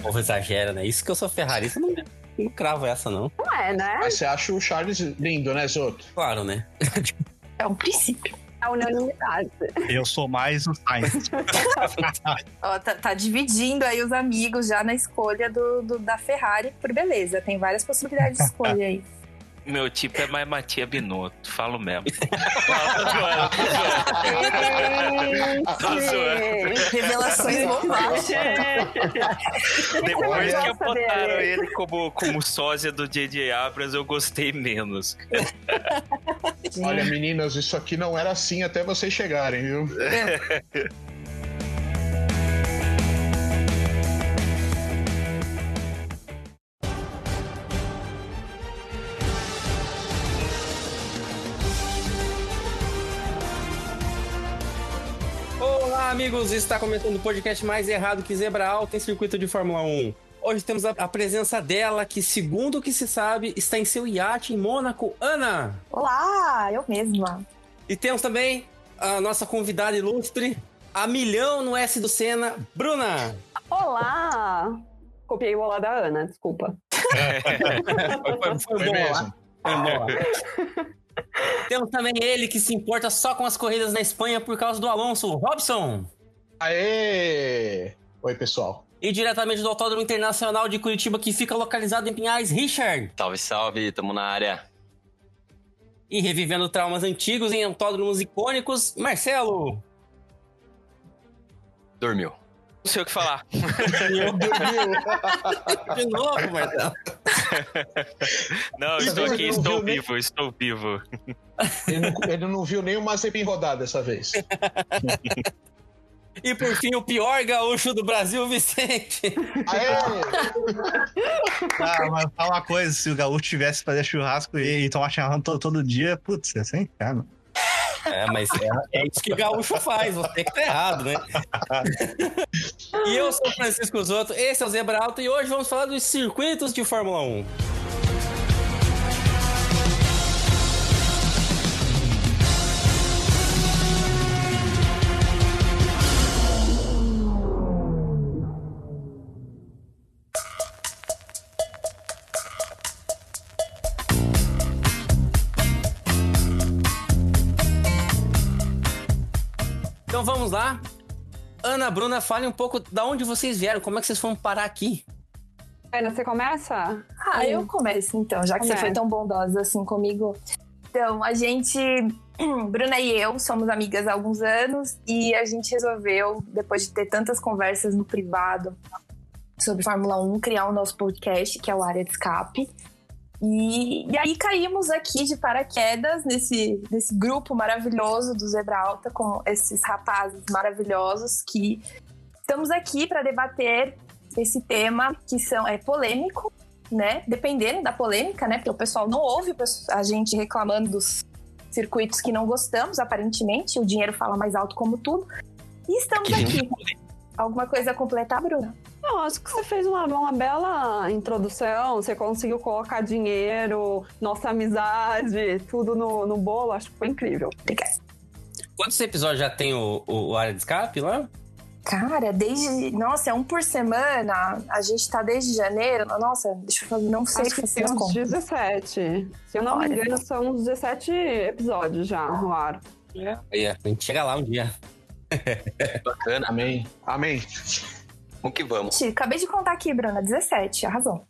o povo exagera, né? Isso que eu sou ferrarista, não, não cravo essa, não. Não é, né? Mas você acha o Charles lindo, né, Zoto? Claro, né? É um princípio. A unanimidade. Eu sou mais o Sainz. Ó, tá, tá dividindo aí os amigos já na escolha do, do- da Ferrari por beleza. Tem várias possibilidades de escolha aí. Meu tipo é mais Matia Binotto, falo mesmo. Tô zoando. Revelações bombásticas. Depois que dele. ele como, como sósia do J.J. Abrams, eu gostei menos. Olha, meninas, isso aqui não era assim até vocês chegarem, viu? Olá, amigos! Está começando o podcast mais errado que Zebra Alta em circuito de Fórmula 1. Hoje temos a, a presença dela, que, segundo o que se sabe, está em seu iate em Mônaco, Ana! Olá, eu mesma. E temos também a nossa convidada ilustre, a milhão no S do Senna, Bruna! Olá! Copiei o olá da Ana, desculpa. Foi, foi, foi Foi bom lá. mesmo. Foi bom. Temos também ele que se importa só com as corridas na Espanha por causa do Alonso, Robson! Aê! Oi, pessoal. E diretamente do Autódromo Internacional de Curitiba, que fica localizado em Pinhais, Richard! Salve, salve, tamo na área. E revivendo traumas antigos em autódromos icônicos, Marcelo! Dormiu. Não sei o que falar. De novo, Marcelo! Não, estou aqui, estou vivo, estou vivo. Ele não, ele não viu nem o Mazepin rodar dessa vez. E por fim, o pior gaúcho do Brasil, Vicente! Aê! Ah, mas fala uma coisa: se o gaúcho tivesse que fazer churrasco e, e tomar chimarrão todo, todo dia, putz, ia ser inferno. É, mas é, é isso que o gaúcho faz, você que tá errado, né? e eu sou Francisco Zotto, esse é o Zebra Alto, e hoje vamos falar dos circuitos de Fórmula 1. Vamos lá. Ana, Bruna, fale um pouco da onde vocês vieram, como é que vocês foram parar aqui? Ana, você começa? Ah, eu começo então, já que você Começa. foi tão bondosa assim comigo. Então, a gente, Bruna e eu, somos amigas há alguns anos e a gente resolveu, depois de ter tantas conversas no privado sobre Fórmula 1, criar o nosso podcast, que é o Área de Escape. E, e aí caímos aqui de paraquedas nesse, nesse grupo maravilhoso do Zebra Alta, com esses rapazes maravilhosos que estamos aqui para debater esse tema que são, é polêmico, né? Dependendo da polêmica, né? Porque o pessoal não ouve a gente reclamando dos circuitos que não gostamos, aparentemente. O dinheiro fala mais alto como tudo. E estamos aqui. Alguma coisa a completar, Bruna? Não, acho que você fez uma, uma bela introdução. Você conseguiu colocar dinheiro, nossa amizade, tudo no, no bolo. Acho que foi incrível. Obrigada. Quantos episódios já tem o, o, o Área de Escape lá? Cara, desde. Nossa, é um por semana. A gente tá desde janeiro. Nossa, deixa eu fazer. Não sei Acho que tem as uns contas. 17. Se eu não me Olha. engano, são uns 17 episódios já no ar. Aí, a gente chega lá um dia. Bacana. Amém. Amém. Vamos que vamos. Gente, Acabei de contar aqui, Bruna. 17, arrasou.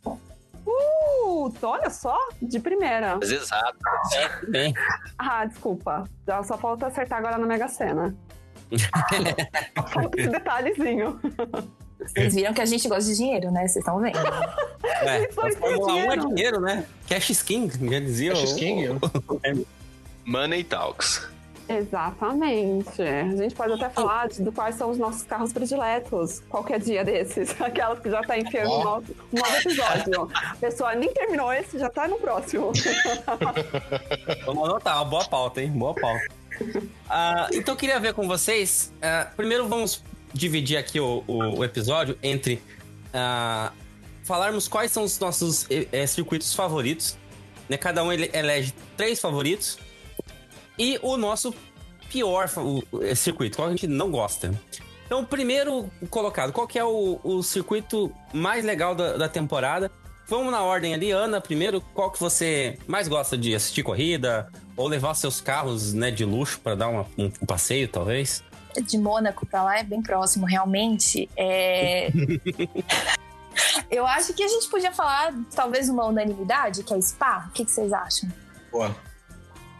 Uh, olha só, de primeira. Mas exato. É, bem. Ah, desculpa. Já só falta acertar agora na Mega Sena. falta esse detalhezinho. Vocês viram que a gente gosta de dinheiro, né? Vocês estão vendo. É, Foi a Fórmula 1 é dinheiro. né? Cash skin, já dizia. Cash King. Money Talks. Exatamente. A gente pode até falar de, do quais são os nossos carros prediletos qualquer dia desses. Aquelas que já tá enfiando Ó. um novo, um novo episódio. A pessoa nem terminou esse, já tá no próximo. Vamos anotar, uma boa pauta, hein? Boa pauta. Ah, então eu queria ver com vocês. ah, primeiro vamos dividir aqui o, o- o episódio entre ah, falarmos quais são os nossos eh, eh, circuitos favoritos. Né? Cada um ele elege três favoritos. E o nosso pior fa- o- o- eh, circuito, qual a gente não gosta. Então, primeiro colocado, qual que é o, o circuito mais legal da, da temporada? Vamos na ordem ali, Ana, primeiro, qual que você mais gosta de assistir corrida? Ou levar seus carros né, de luxo para dar uma, um, um passeio, talvez? De Mônaco pra lá é bem próximo, realmente. É... Eu acho que a gente podia falar, talvez, uma unanimidade, que é Spa. O que, que vocês acham? Boa.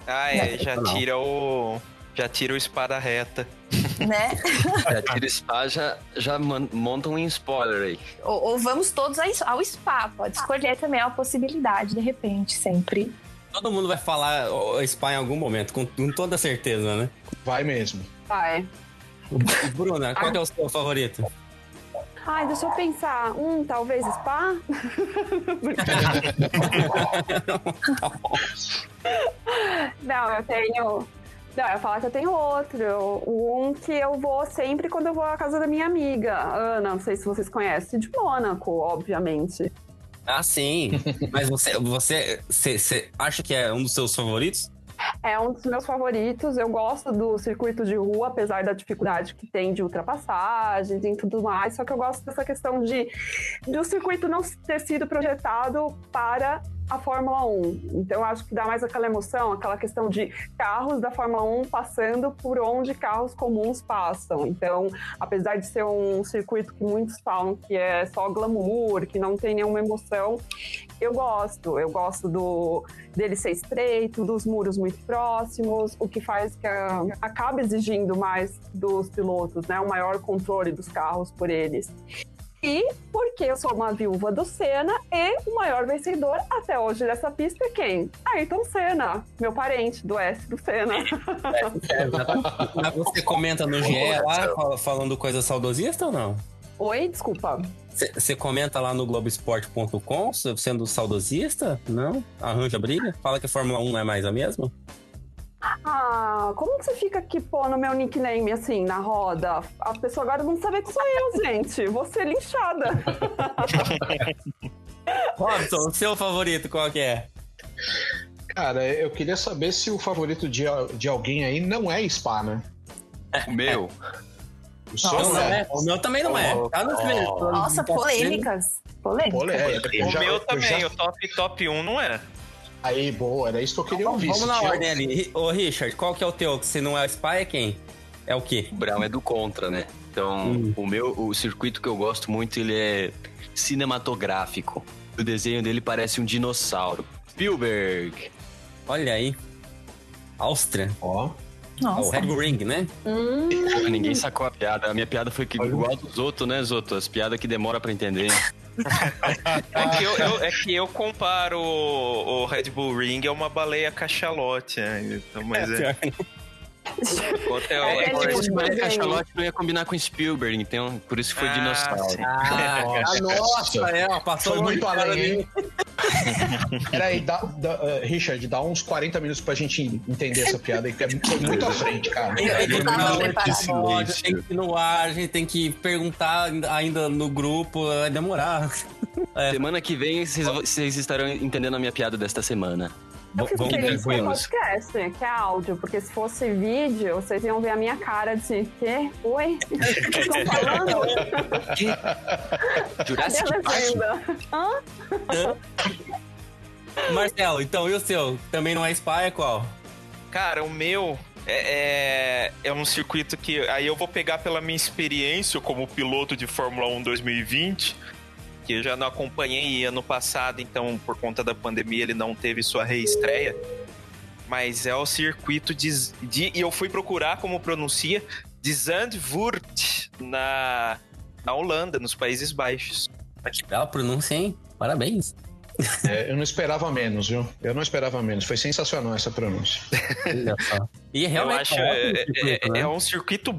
Ah, é, já Não. tira o. Já tira o espada reta. Né? É, tira spa, já, já monta um spoiler aí. ou, ou vamos todos ao ao Spa. Pode escolher também é uma possibilidade, de repente, sempre. Todo mundo vai falar o Spa em algum momento, com, com toda certeza, né? Vai mesmo. Vai. Bruna, qual que é o seu favorito? Ai, deixa eu pensar. Hum, talvez spa? Não, eu tenho. Não, eu falar que eu tenho outro. Um que eu vou sempre quando eu vou à casa da minha amiga, Ana. Não sei se vocês conhecem, de Mônaco, obviamente. Ah, sim. Mas você, você, você, você acha que é um dos seus favoritos? É um dos meus favoritos. Eu gosto do circuito de rua, apesar da dificuldade que tem de ultrapassagens e tudo mais. Só que eu gosto dessa questão de, de o circuito não ter sido projetado para a Fórmula 1. Então acho que dá mais aquela emoção, aquela questão de carros da Fórmula 1 passando por onde carros comuns passam. Então, apesar de ser um circuito que muitos falam que é só glamour, que não tem nenhuma emoção, eu gosto. Eu gosto do dele ser estreito, dos muros muito próximos, o que faz que a, acaba exigindo mais dos pilotos, né? Um maior controle dos carros por eles. E porque eu sou uma viúva do Senna e o maior vencedor até hoje dessa pista é quem? Ayrton Senna, meu parente do S do Senna. Mas você comenta no GE lá, fala- falando coisa saudosista ou não? Oi, desculpa. Você- comenta lá no Globoesporte.com, sendo saudosista? Não? Arranja briga? Fala que a Fórmula 1 não é mais a mesma? Ah, como que você fica aqui pondo meu nickname assim na roda? A pessoa agora não sabe que sou eu, gente. Vou ser linchada. Robson, o seu favorito qual que é? Cara, eu queria saber se o favorito de, de alguém aí não é Spa, né? O meu, O seu Não, é. é. O meu também não é. Tá nos meus- Nossa, tá polêmicas. Polêmicas. É, O já- meu eu também, já- o top top 1 não é. Aí, boa, era isso que eu queria ouvir. Vamos na ordem ali. Ô, Richard, qual que é o teu? Se não é o Spy, é quem? É o quê? o Brown é do contra, né? Então, Hum. o meu, o circuito que eu gosto muito, ele é cinematográfico. O desenho dele parece um dinossauro. Spielberg. Olha aí. Áustria. Ó, Ah, o Nossa. Red Bull Ring, né? Hum, Ninguém sacou a piada. A minha piada foi que, igual a dos outros, né, Zoto? As piadas que demora pra entender. É que eu, eu- é que eu comparo o, o Red Bull Ring é uma baleia cachalote, né? Então, mas é. Outra é, É, é, fosse Maria desenho. Cachalote, não ia combinar com Spielberg, então por isso que foi Ah, dinossauro. Ah, Nossa. é, ó, passou foi muito além? Peraí, dá, dá, eh, Richard, dá uns 40 minutos pra gente entender essa piada aí, que é muito à frente, cara. Ele Eu tava não, preparado. esse episódio tem que ir no ar, a gente tem que perguntar ainda- no grupo, vai demorar. É. Semana que vem vocês, vocês estarão entendendo a minha piada desta semana. Eu fico Vamos feliz com o podcast, que é áudio, porque se fosse vídeo, vocês iam ver a minha cara de quê? Oi? O que estão falando? Cadê Jurassic a Park? legenda? Hã? Marcelo, então, e o seu? Também não é Spy, é qual? Cara, o meu é, é, é um circuito que aí eu vou pegar pela minha experiência como piloto de Fórmula 1 2020, que eu já não acompanhei ano passado, então por conta da pandemia ele não teve sua reestreia. Mas é o circuito de, de e eu fui procurar como pronuncia de Zandvoort na na Holanda, nos Países Baixos. Que bela pronúncia, hein? Parabéns. É, eu não esperava menos, viu? Eu não esperava menos. Foi sensacional essa pronúncia. E Eu realmente acho é, um é, circuito, é- né? é um circuito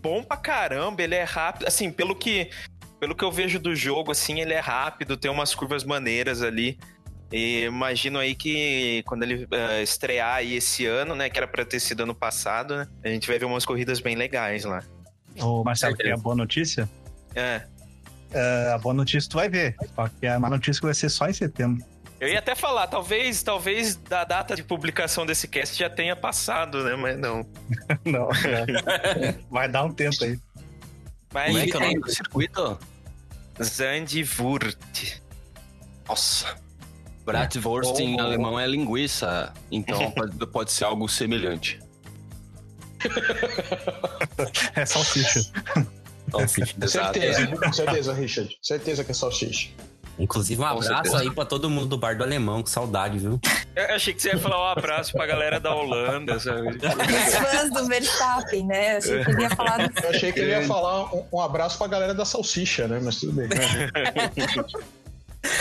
bom pra caramba, ele é rápido, assim, pelo que pelo que eu vejo do jogo, assim, ele é rápido, tem umas curvas maneiras ali. E imagino aí que quando ele eh, estrear aí esse ano, né, que era pra ter sido ano passado, né, a gente vai ver umas corridas bem legais lá. Ô, Marcelo, quer a boa notícia? É. É, a boa notícia tu vai ver. Só que a má notícia vai ser só em setembro. Eu ia até falar, talvez, talvez da data de publicação desse cast já tenha passado, né, mas não. Não, é. vai dar um tempo aí. Mas Como é que é o nome do circuito? Zandvoort. Nossa. Bratwurst em Oh. alemão é linguiça, então pode, pode ser algo semelhante. É salsicha. Salsicha. Certeza, certeza, Richard. Certeza que é salsicha. Inclusive, um abraço aí pra todo mundo do Bar do Alemão, com saudade, viu? Eu achei que você ia falar um abraço pra galera da Holanda, sabe? Os fãs do Verstappen, né? Achei que ele ia falar do Eu achei que ele ia falar um, um abraço pra galera da salsicha, né? Mas tudo bem.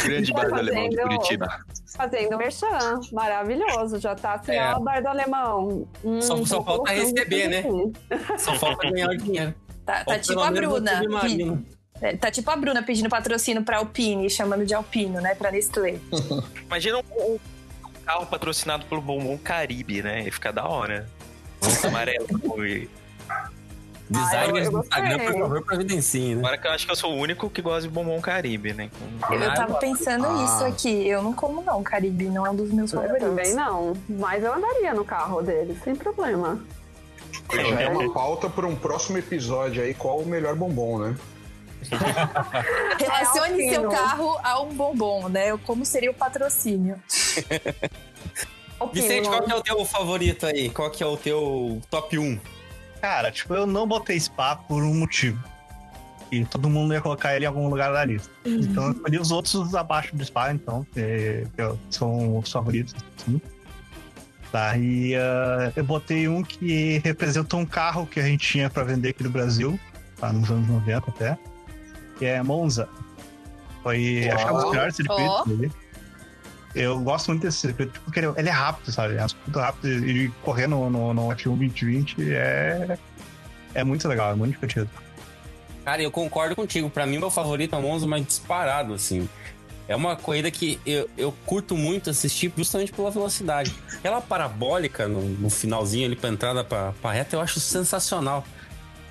Grande bar do alemão de Fazendo- Curitiba. Fazendo merchan, maravilhoso. Já tá assim, É. ó, bar do alemão. Hum, Só- só falta receber, né? Só falta ganhar o dinheiro. Tá, tá tipo a Bruna. É, Tá tipo a Bruna pedindo patrocínio pra Alpine, chamando de Alpino, né? Pra Nestlé. Imagina um, um carro patrocinado pelo Bombom Caribe, né? Ia ficar da hora. Amarelo. E Designers eu do Instagram, por favor, providenciem, né? Agora que eu acho que eu sou o único que gosta de Bombom Caribe, né? Eu, eu tava pensando Ah. isso aqui. Eu não como, não, Caribe. Não é um dos meus Eu favoritos. também não, mas eu andaria no carro dele, sem problema. Já é uma pauta para um próximo episódio aí, qual o melhor bombom, né? Relacione É seu carro a um bombom, né? Como seria o patrocínio. Vicente, qual que é o teu favorito aí? Qual que é o teu top 1? Cara, tipo, eu não botei Spa por um motivo. E todo mundo ia colocar ele em algum lugar da lista. Então eu escolhi os outros abaixo do Spa, então, que, que são os favoritos. Assim. Daí ah, eu botei um que representa um carro que a gente tinha pra vender aqui no Brasil, tá, nos anos 90 até, que é Monza. Foi, acho que é um dos Uau. melhores circuitos Ó. dele. Eu gosto muito desse circuito, porque ele, ele é rápido, sabe? É muito rápido e correr no, no, no F1 2020 é, é muito legal, é muito divertido. Cara, eu concordo contigo. Pra mim, meu favorito é Monza, mas disparado, assim. É uma corrida que eu, eu curto muito assistir justamente pela velocidade. Aquela parabólica no, no finalzinho ali pra entrada pra, pra reta, eu acho sensacional.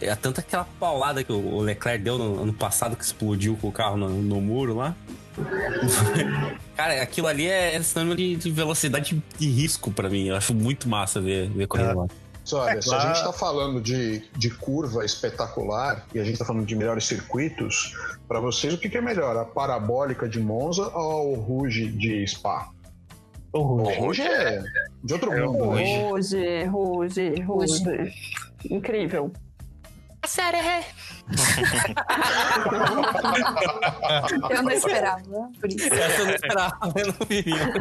É tanto aquela paulada que o Leclerc deu no ano passado, que explodiu com o carro no, no muro lá. Cara, aquilo ali é, é sinônimo de, de velocidade de risco pra mim. Eu acho muito massa ver, ver corrida lá. Mas olha, É se a gente tá falando de, de curva espetacular e a gente tá falando de melhores circuitos, para vocês o que, que é melhor? A parabólica de Monza ou o Rouge de Spa? O O Ruge. Rouge é de outro É mundo. né? Rouge. Ruge, ruge, ruge. Incrível. Eu não esperava, por isso. Essa eu não esperava, eu não vivia.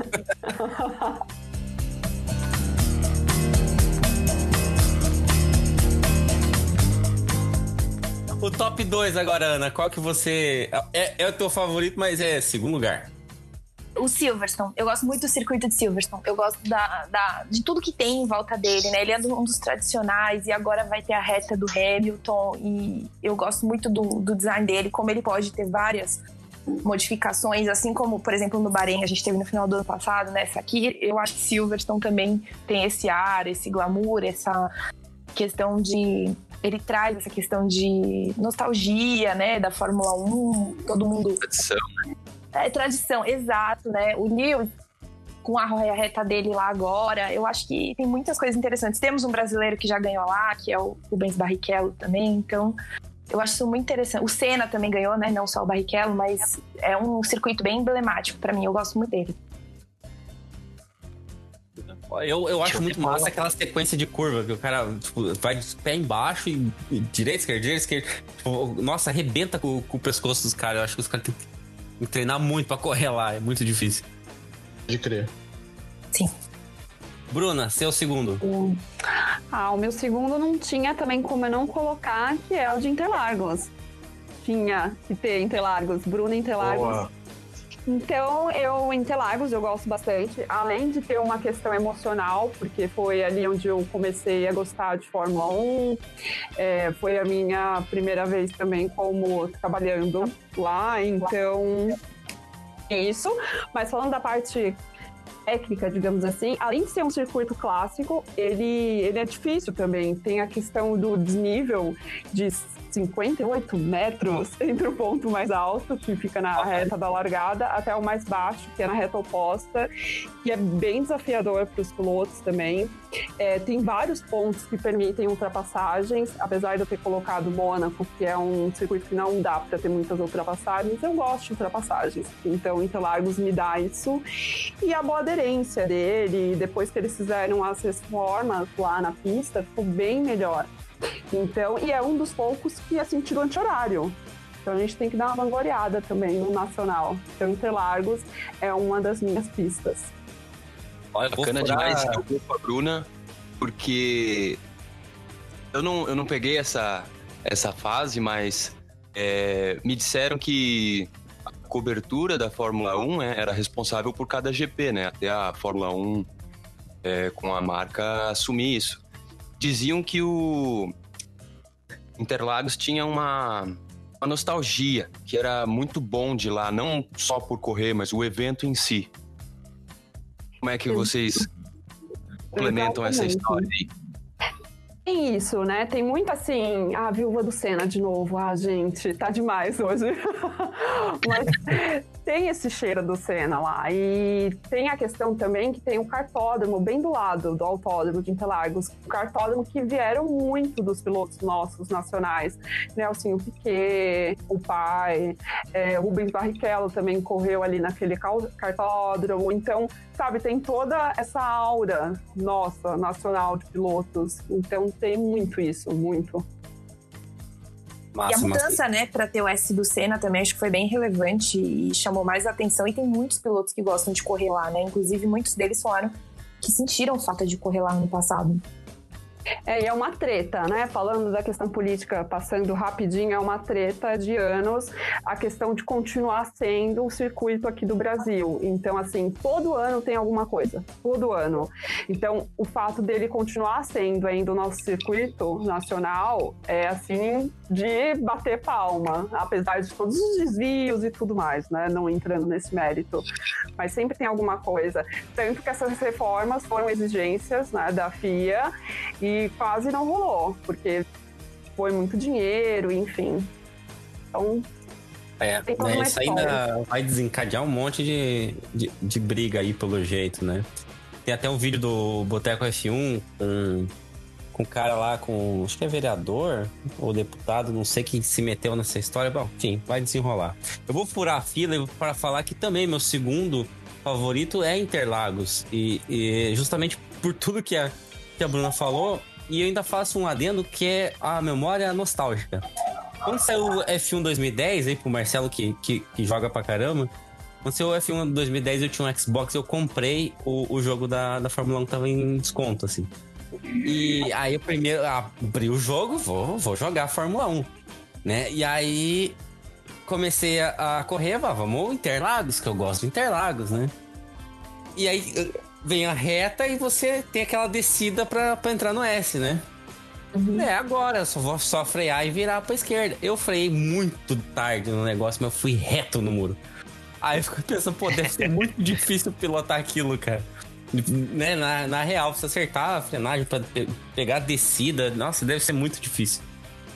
O top 2 agora, Ana, qual que você. É, é o teu favorito, mas é segundo lugar. O Silverstone, eu gosto muito do circuito de Silverstone. Eu gosto da, da- de tudo que tem em volta dele, né? Ele é um dos tradicionais e agora vai ter a reta do Hamilton. E eu gosto muito do, do design dele, como ele pode ter várias modificações, assim como, por exemplo, no Bahrein, a gente teve no final do ano passado, né? Essa aqui, eu acho que Silverstone também tem esse ar, esse glamour, essa questão de. Ele traz essa questão de nostalgia, né? Da Fórmula 1, todo mundo Tradição. É tradição, exato, né? O Lewis, com a reta dele lá agora, eu acho que tem muitas coisas interessantes. Temos um brasileiro que já ganhou lá, que é o Rubens Barrichello também, então eu acho isso muito interessante. O Senna também ganhou, né? Não só o Barrichello, mas é um circuito bem emblemático pra mim, eu gosto muito dele. Eu, eu acho muito massa aquela sequência de curva, que o cara tipo, vai de pé embaixo e, e direita, esquerda, direita, esquerda. Tipo, nossa, arrebenta com, com o pescoço dos caras. Eu acho que os caras têm que treinar muito pra correr lá, é muito difícil. De crer. Bruna, seu segundo. Ah, o meu segundo não tinha também como eu não colocar, que é o de Interlagos. Tinha que ter Interlagos, Bruno Interlagos. Boa. Então, eu, Interlagos, eu gosto bastante. Além de ter uma questão emocional, porque foi ali onde eu comecei a gostar de Fórmula 1. É, foi a minha primeira vez também como trabalhando lá, então... Isso. Mas falando da parte técnica, digamos assim, além de ser um circuito clássico, ele, ele é difícil também. Tem a questão do desnível de 58 metros entre o ponto mais alto, que fica na reta da largada, até o mais baixo, que é na reta oposta, que é bem desafiador para os pilotos também. É, tem vários pontos que permitem ultrapassagens, apesar de eu ter colocado Mônaco, que é um circuito que não dá para ter muitas ultrapassagens, eu gosto de ultrapassagens. Então, Interlagos me dá isso. E a boa aderência dele, depois que eles fizeram as reformas lá na pista, ficou bem melhor. Então, e é um dos poucos que é sentido anti-horário. Então a gente tem que dar uma vangloriada também no nacional. Então Interlagos é uma das minhas pistas. Olha, bacana furar... demais eu vou com a Bruna, porque eu não, eu não peguei essa, essa fase, mas é, me disseram que a cobertura da Fórmula 1 é, era responsável por cada GP, né? Até a Fórmula 1 é, com a marca assumir isso diziam que o Interlagos tinha uma, uma nostalgia, que era muito bom de lá, não só por correr, mas o evento em si. Como é que vocês complementam essa história aí? Tem isso, né? Tem muito assim, a viúva do Senna de novo. Ah, gente, tá demais hoje. Mas tem esse cheiro do Senna lá. E tem a questão também que tem o cartódromo bem do lado do autódromo de Interlagos. O cartódromo que vieram muito dos pilotos nossos nacionais. Nelson Piquet, o pai, é, Rubens Barrichello também correu ali naquele cartódromo. Então, sabe, tem toda essa aura nossa, nacional de pilotos. Então tem muito isso, muito. Massa, e a mudança, massa. né, para ter o S do Senna também acho que foi bem relevante e chamou mais atenção. E tem muitos pilotos que gostam de correr lá, né? Inclusive, muitos deles falaram que sentiram falta de correr lá no passado. É, e é uma treta, né? Falando da questão política, passando rapidinho, é uma treta de anos a questão de continuar sendo o circuito aqui do Brasil. Então, assim, todo ano tem alguma coisa, todo ano. Então, o fato dele continuar sendo ainda o nosso circuito nacional é, assim, de bater palma, apesar de todos os desvios e tudo mais, né? Não entrando nesse mérito. Mas sempre tem alguma coisa. Tanto que essas reformas foram exigências né, da FIA e quase não rolou, porque foi muito dinheiro, enfim. Então. É, né, isso ainda vai desencadear um monte de, de, de, briga aí, pelo jeito, né? Tem até um vídeo do Boteco F1 com, com um cara lá, com. Acho que é vereador ou deputado, não sei quem se meteu nessa história. Bom, enfim, vai desenrolar. Eu vou furar a fila para falar que também meu segundo favorito é Interlagos. E, e justamente por tudo que a que a Bruna falou, e eu ainda faço um adendo que é a memória nostálgica. Quando saiu o F1 2010, aí pro Marcelo que, que, que joga pra caramba, quando saiu o F1 2010 eu tinha um Xbox, eu comprei o, o jogo da, da Fórmula 1 que tava em desconto, assim. E aí eu primeiro abri o jogo, vou, vou jogar a Fórmula 1, né? E aí comecei a, a correr, vamos Interlagos, que eu gosto de Interlagos, né? E aí vem a reta e você tem aquela descida pra, pra entrar no S, né? Uhum. É, agora, eu só vou só frear e virar pra esquerda. Eu freiei muito tarde no negócio, mas eu fui reto no muro. Aí eu fico pensando, pô, deve ser muito difícil pilotar aquilo, cara. Né, na, na real, você acertar a frenagem pra pe pegar a descida, nossa, deve ser muito difícil.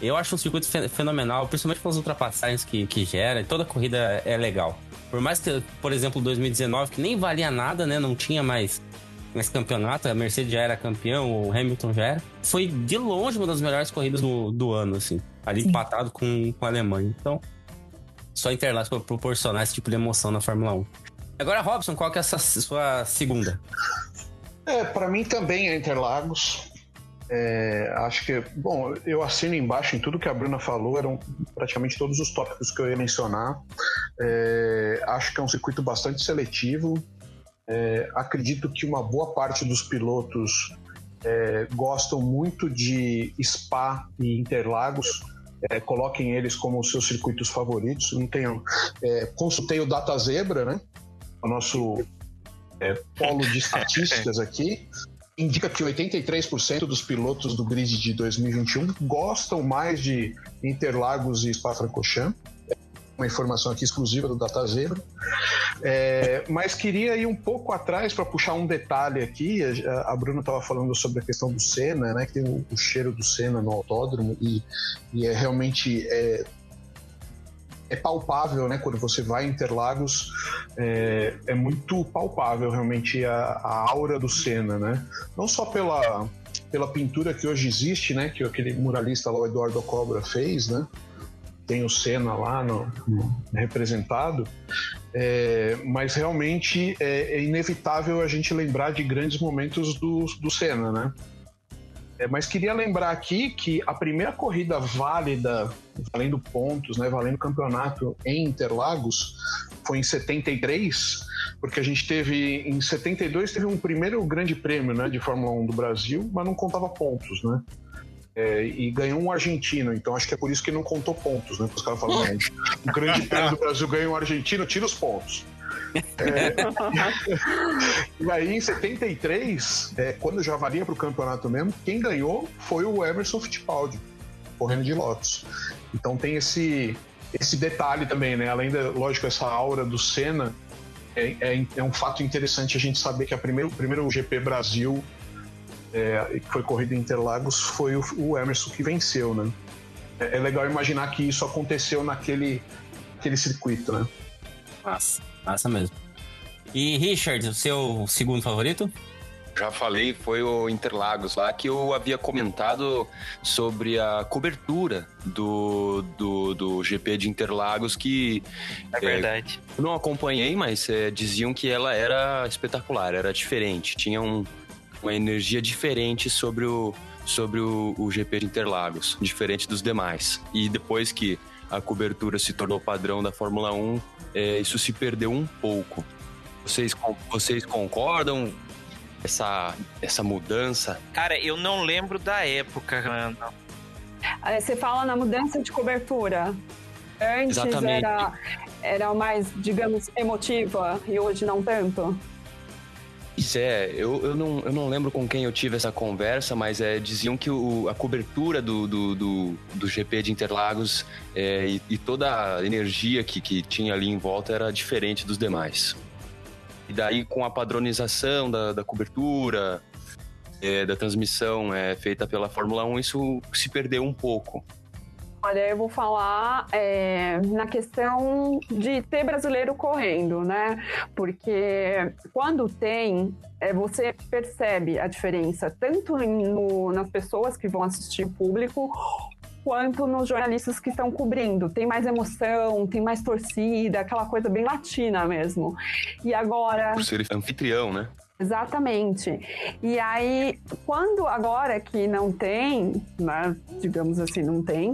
Eu acho um circuito fenomenal, principalmente pelas ultrapassagens que, que gera, toda corrida é legal. Por mais que, por exemplo, 2019, que nem valia nada, né? Não tinha mais, mais campeonato, a Mercedes já era campeão, o Hamilton já era. Foi de longe uma das melhores corridas do, do ano, assim. Ali Sim. empatado com, com a Alemanha. Então, só Interlagos para proporcionar esse tipo de emoção na Fórmula 1. Agora, Robson, qual que é a sua segunda? É, para mim também é Interlagos. É, acho que, bom, eu assino embaixo em tudo que a Bruna falou, eram praticamente todos os tópicos que eu ia mencionar. É, acho que é um circuito bastante seletivo. É, acredito que uma boa parte dos pilotos é, gostam muito de Spa e Interlagos. É, coloquem eles como seus circuitos favoritos. Não tenho, é, consultei o Data Zebra, né? O nosso polo de estatísticas aqui indica que 83% dos pilotos do grid de 2021 gostam mais de Interlagos e Spa-Francorchamps. uma informação aqui exclusiva do Data Zero. É, mas queria ir um pouco atrás para puxar um detalhe aqui. A, a Bruna estava falando sobre a questão do Senna, né? Que tem o, o cheiro do Senna no autódromo e, e é realmente é, é palpável, né? Quando você vai em Interlagos, é, é muito palpável realmente a, a, aura do Senna, né? Não só pela, pela pintura que hoje existe, né? Que aquele muralista lá, o Eduardo Cobra, fez, né? Tem o Senna lá no, no representado, é, mas realmente é, é, inevitável a gente lembrar de grandes momentos do, do Senna, né? É, mas queria lembrar aqui que a primeira corrida válida, valendo pontos, né, valendo campeonato em Interlagos, foi em 73, porque a gente teve, em 72, teve um primeiro grande prêmio né, de Fórmula 1 do Brasil, mas não contava pontos, né? É, e ganhou um argentino, então acho que é por isso que não contou pontos, né? Os caras falam, o grande prêmio do Brasil ganha um argentino, tira os pontos. É... e aí, em 73, é, quando já valia para o campeonato mesmo, quem ganhou foi o Emerson Fittipaldi, correndo de Lotus. Então tem esse, esse detalhe também, né? Além da, lógico, essa aura do Senna, é, é, é um fato interessante a gente saber que a primeiro, o primeiro GP Brasil é, que foi corrido em Interlagos foi o, o Emerson que venceu, né? É, é, legal imaginar que isso aconteceu naquele, naquele circuito, né? Massa, massa mesmo. E Richard, o seu segundo favorito? Já falei, foi o Interlagos lá que eu havia comentado sobre a cobertura do, do, do GP de Interlagos que... É verdade. É, eu não acompanhei, mas é, diziam que ela era espetacular, era diferente. Tinha um, uma energia diferente sobre o, sobre o, o GP de Interlagos, diferente dos demais. E depois que a cobertura se tornou padrão da Fórmula 1, é, isso se perdeu um pouco. Vocês, vocês concordam? Essa, essa mudança? Cara, eu não lembro da época, Ana. Ah, você fala na mudança de cobertura. Antes Exatamente. era, era mais, digamos, emotiva e hoje não tanto? Isso é, eu, eu, não, eu não lembro com quem eu tive essa conversa, mas é, diziam que o, a cobertura do, do, do, do GP de Interlagos é, e, e, toda a energia que, que tinha ali em volta era diferente dos demais. E daí, com a padronização da, da cobertura, é, da transmissão é, feita pela Fórmula 1, isso se perdeu um pouco. Olha, eu vou falar é, na questão de ter brasileiro correndo, né? Porque quando tem, é, você percebe a diferença tanto no, nas pessoas que vão assistir público quanto nos jornalistas que estão cobrindo. Tem mais emoção, tem mais torcida, aquela coisa bem latina mesmo. E agora. Por ser anfitrião, né? Exatamente. E aí, quando agora que não tem, né, digamos assim, não tem,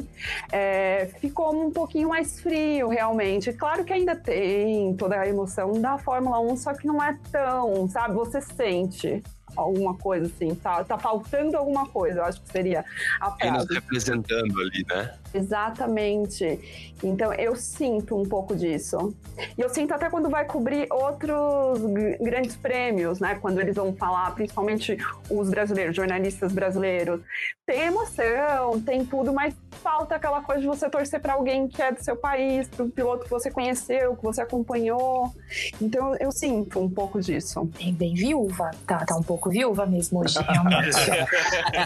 é, ficou um pouquinho mais frio realmente. Claro que ainda tem toda a emoção da Fórmula 1, só que não é tão, sabe? Você sente alguma coisa assim, tá, tá faltando alguma coisa, eu acho que seria a frase. nos representando ali, né? Exatamente. Então eu sinto um pouco disso. E eu sinto até quando vai cobrir outros grandes prêmios, né? Quando eles vão falar, principalmente os brasileiros, jornalistas brasileiros. Tem emoção, tem tudo, mas falta aquela coisa de você torcer para alguém que é do seu país, para um piloto que você conheceu, que você acompanhou. Então eu sinto um pouco disso. Bem, bem viúva. Tá, tá um pouco viúva mesmo hoje, realmente.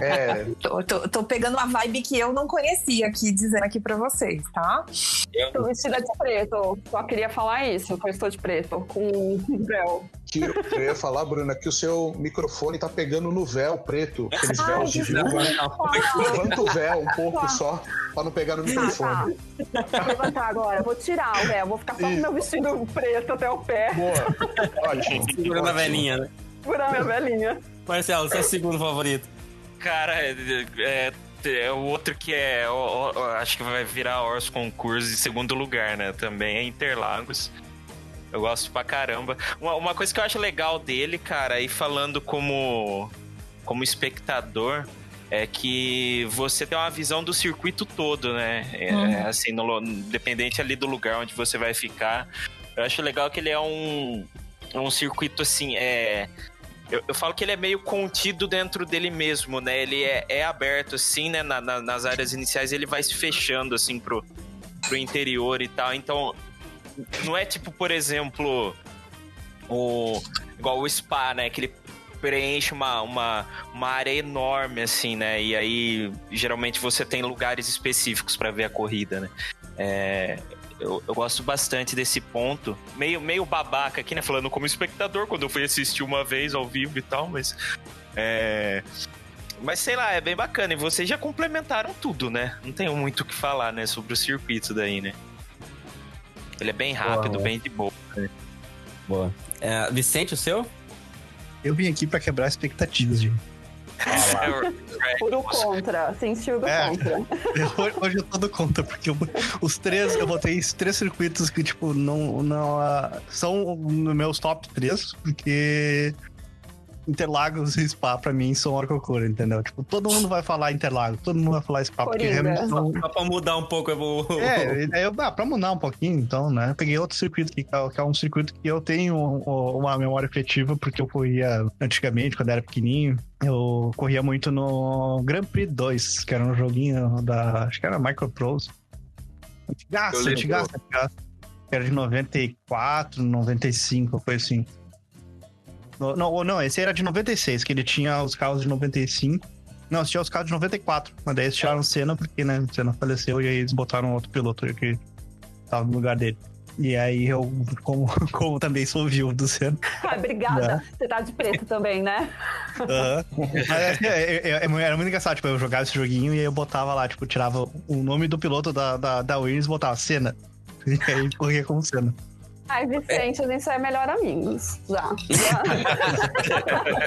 é. tô, tô, tô pegando uma vibe que eu não conhecia aqui dizendo aqui pra vocês, tá? Eu tô vestida de preto. Só queria falar isso, que eu estou de preto, com véu. Que eu ia falar, Bruna, que o seu microfone tá pegando no véu preto, aqueles véus de viúva. Levanta o véu um pouco só, pra não pegar no microfone. Tá, tá. Vou levantar agora, vou tirar o véu, vou ficar só com meu vestido preto até o pé. Boa, ótimo. Segurando a velhinha, né? Segurando a velhinha. Marcelo, seu segundo favorito? Cara, é, é é o outro que é. Ó, ó, acho que vai virar Ors Concurso em segundo lugar, né? Também é Interlagos. Eu gosto pra caramba. Uma, uma coisa que eu acho legal dele, cara, e falando como, como espectador, é que você tem uma visão do circuito todo, né? É, uhum. Assim, no, dependente ali do lugar onde você vai ficar. Eu acho legal que ele é um, um circuito assim, é eu, eu, falo que ele é meio contido dentro dele mesmo, né? Ele é, é aberto, assim, né? Na, na, nas áreas iniciais ele vai se fechando, assim, pro, pro interior e tal. Então, não é tipo, por exemplo, o igual o Spa, né? Que ele preenche uma, uma, uma área enorme, assim, né? E aí, geralmente, você tem lugares específicos para ver a corrida, né? É, eu, eu, gosto bastante desse ponto. Meio, meio babaca aqui, né? Falando como espectador, quando eu fui assistir uma vez ao vivo e tal, mas. É. Mas sei lá, é bem bacana. E vocês já complementaram tudo, né? Não tenho muito o que falar, né? Sobre o circuito daí, né? Ele é bem rápido, boa, bem de boa. Né? Boa. É, Vicente, o seu? Eu vim aqui para quebrar expectativas, gente. Puro contra, sentiu do é, contra. Hoje eu tô do contra, porque eu, os três, eu botei três circuitos que, tipo, não, não uh, são nos meus top três, porque Interlagos e Spa, pra mim, são Orcocor, entendeu? Tipo, todo mundo vai falar Interlagos, todo mundo vai falar Spa, porque realmente são... Só pra mudar um pouco, eu vou... É, eu, ah, pra mudar um pouquinho, então, né? Eu peguei outro circuito, que, que é um circuito que eu tenho uma memória afetiva, porque eu corria antigamente, quando era pequenininho, eu corria muito no Grand Prix 2, que era um joguinho da... acho que era Microprose. Antigaço, antigaço, antigaço. Era de 94, 95, coisa assim. Não, não, esse era de 96, que ele tinha os carros de 95. Não, tinha os carros de 94, mas daí eles tiraram Senna porque, né, Senna faleceu e aí eles botaram outro piloto que tava no lugar dele. E aí eu, como, como também sou viúvo do Senna. Ah, obrigada. Né? Você tá de preto também, né? Uhum. Mas, é, é, é, era muito engraçado, tipo, eu jogava esse joguinho e aí eu botava lá, tipo, tirava o nome do piloto da, da, da Williams e botava Senna. E aí corria como Senna. Ai, Vicente, a gente é melhor amigos. Já. já.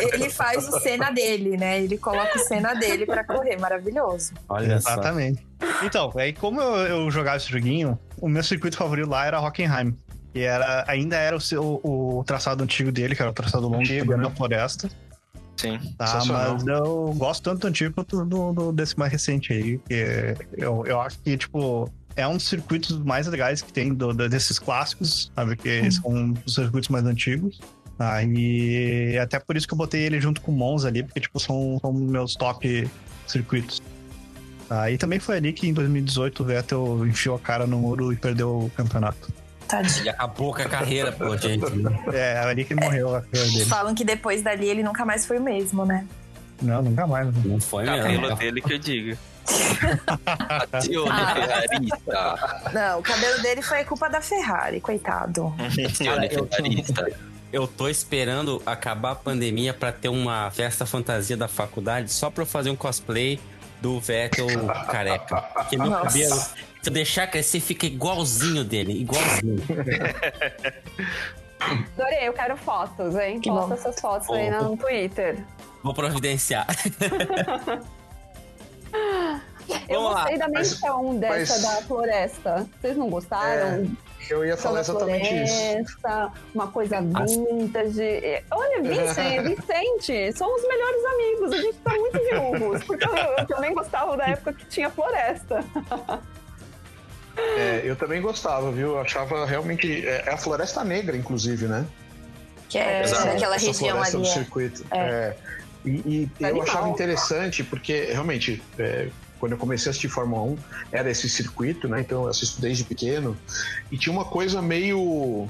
ele faz o cena dele, né? Ele coloca o cena dele pra correr. Maravilhoso. Olha Exatamente. Só. Então, aí como eu, eu, jogava esse joguinho, o meu circuito favorito lá era Hockenheim. E era, ainda era o, seu, o traçado antigo dele, que era o traçado longo antigo, na floresta. Sim. Tá, mas eu gosto tanto do antigo quanto do, do, desse mais recente aí. Que eu, eu acho que, tipo, é um dos circuitos mais legais que tem do, desses clássicos, sabe? Que são os circuitos mais antigos. Ah, e até por isso que eu botei ele junto com o Monza ali, porque, tipo, são, são meus top circuitos. Ah, e também foi ali que em 2018 o Vettel enfiou a cara no muro e perdeu o campeonato. Tadinho. E acabou com a carreira, pô, gente. É, ali que morreu a carreira dele. Falam que depois dali ele nunca mais foi o mesmo, né? Não, nunca mais. Não foi mesmo. Cabelo dele que eu digo. Azione ah. Ferrarista. Não, o cabelo dele foi culpa da Ferrari, coitado. Azione Ferrarista. Eu tô esperando acabar a pandemia para ter uma festa fantasia da faculdade só pra eu fazer um cosplay do Vettel careca. Porque meu Nossa. cabelo, se eu deixar crescer, fica igualzinho dele, igualzinho. Adorei, eu quero fotos, hein? Que Posta essas fotos aí no Twitter. Vou providenciar. Eu gostei da menção mas, dessa mas... da floresta. Vocês não gostaram? É, eu ia falar exatamente floresta, isso. Uma coisa vintage. Olha, Vicente, Vicente, somos melhores amigos. A gente tá muito viúvos. Porque eu, eu também gostava da época que tinha floresta. É, eu também gostava, viu? Eu achava realmente. É, é a Floresta Negra, inclusive, né? Que é Exato. aquela Essa região floresta ali. do é. circuito. É. é. E, e eu achava interessante, porque realmente, é, quando eu comecei a assistir Fórmula 1, era esse circuito, né? Então eu assisto desde pequeno. E tinha uma coisa meio.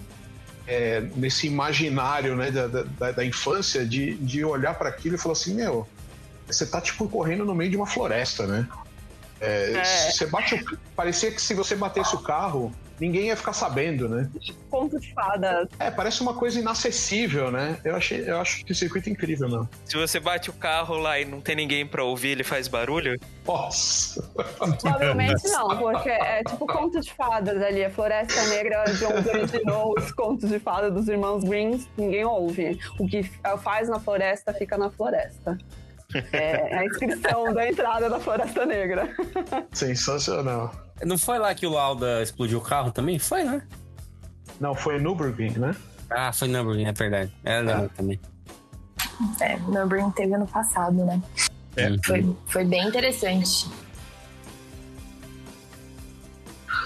É, nesse imaginário né, da, da, da infância de, de olhar para aquilo e falar assim: meu, você tá tipo correndo no meio de uma floresta, né? É, é. Você bate o, parecia que se você batesse o carro, ninguém ia ficar sabendo, né? Conto de fadas. É, parece uma coisa inacessível, né? Eu, achei, eu acho que o circuito é incrível, não. Se você bate o carro lá e não tem ninguém pra ouvir, ele faz barulho? Nossa! Provavelmente não, porque é tipo conto de fadas ali. A Floresta Negra, John originou os contos de fadas dos irmãos Greens, ninguém ouve. O que faz na floresta fica na floresta. É, é a inscrição da entrada da Floresta Negra. Sensacional. Não foi lá que o Lauda explodiu o carro também? Foi, né? Não, foi Nürburgring, né? Ah, foi Nürburgring, é verdade. É, é. também. É, Nürburgring teve ano passado, né? É. Foi, foi bem interessante.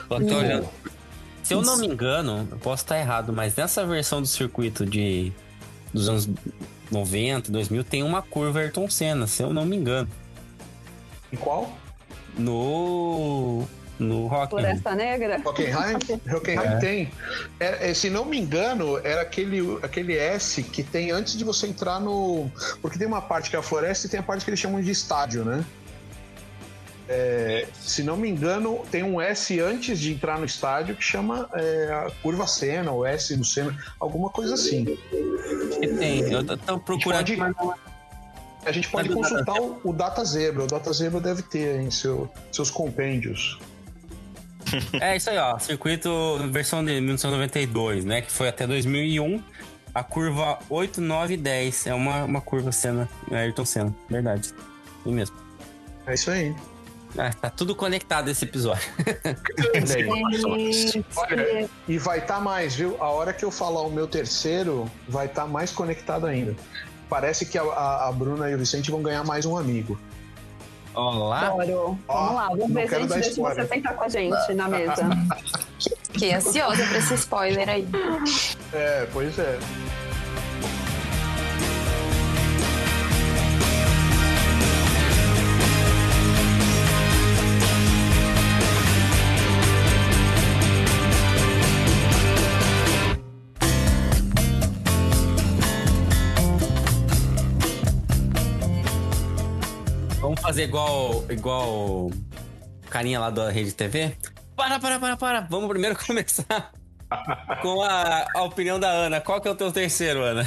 Eu tô olhando. Se eu não me engano, eu posso estar errado, mas nessa versão do circuito de dos anos 90, 2000, tem uma curva Ayrton Senna, se eu não me engano. Em qual? No no Rock. Floresta Negra? Hockenheim? Hockenheim É. tem. É, é, se não me engano, era aquele, aquele S que tem antes de você entrar no. Porque tem uma parte que é a floresta e tem a parte que eles chamam de estádio, né? É, se não me engano, tem um S antes de entrar no estádio que chama é, a curva Senna, o S do Senna, alguma coisa assim. Tem. Eu tô- tô procurando. pode- mas não- A gente pode consultar o, o Data Zebra. O Data Zebra deve ter em seu, seus compêndios. É isso aí, ó. Circuito versão de 1992, né? Que foi até 2001. A curva 8, 9 e 10. É uma, uma curva Senna. É Ayrton Senna. Verdade. Sim mesmo. É isso aí. Ah, tá tudo conectado esse episódio. Olha, e vai estar mais, viu? A hora que eu falar o meu terceiro, vai estar mais conectado ainda. Parece que a, a- a Bruna e o Vicente vão ganhar mais um amigo. Olá. Ó, Vamos lá, vamos ver, quero gente. dar Deixa spoiler. você sentar com a gente na mesa. Fiquei ansiosa pra esse spoiler aí. É, pois é. Fazer igual, igual carinha lá da Rede TV? Para, para, para, para. Vamos primeiro começar com a, a opinião da Ana. Qual que é o teu terceiro, Ana?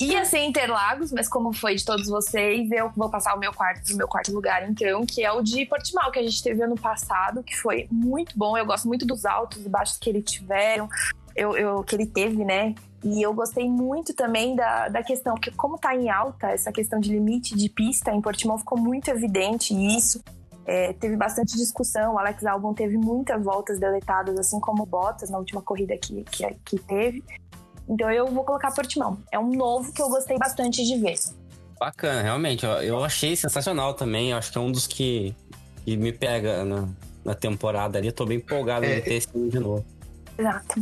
Ia ser Interlagos, mas como foi de todos vocês, eu vou passar o meu quarto, o meu quarto lugar, então, que é o de Portimão, que a gente teve ano passado, que foi muito bom. Eu gosto muito dos altos e baixos que ele tiveram, eu, eu- que ele teve, né? E eu gostei muito também da, da questão, que como tá em alta, essa questão de limite de pista em Portimão ficou muito evidente isso. É, teve bastante discussão, o Alex Albon teve muitas voltas deletadas, assim como o Bottas na última corrida que, que, que teve. Então eu vou colocar Portimão. É um novo que eu gostei bastante de ver. Bacana, realmente. Eu achei sensacional também. Eu acho que é um dos que, que me pega na, na temporada ali. Eu tô bem empolgado É, de ter esse de novo. Exato.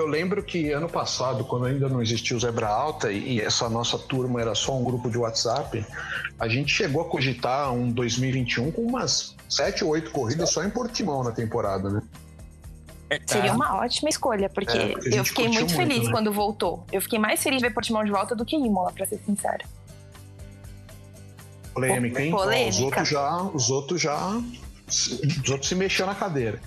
Eu lembro que ano passado, quando ainda não existia o Zebra Alta e essa nossa turma era só um grupo de WhatsApp, a gente chegou a cogitar um 2021 com umas sete ou oito corridas só em Portimão na temporada, né? Seria uma ótima escolha, porque, É, porque eu fiquei muito muito, feliz né? quando voltou. Eu fiquei mais feliz de ver Portimão de volta do que Imola, pra ser sincera. Polêmica, hein? Ó, os Polêmica. outros já. Os outros já. Os outros se mexeram na cadeira.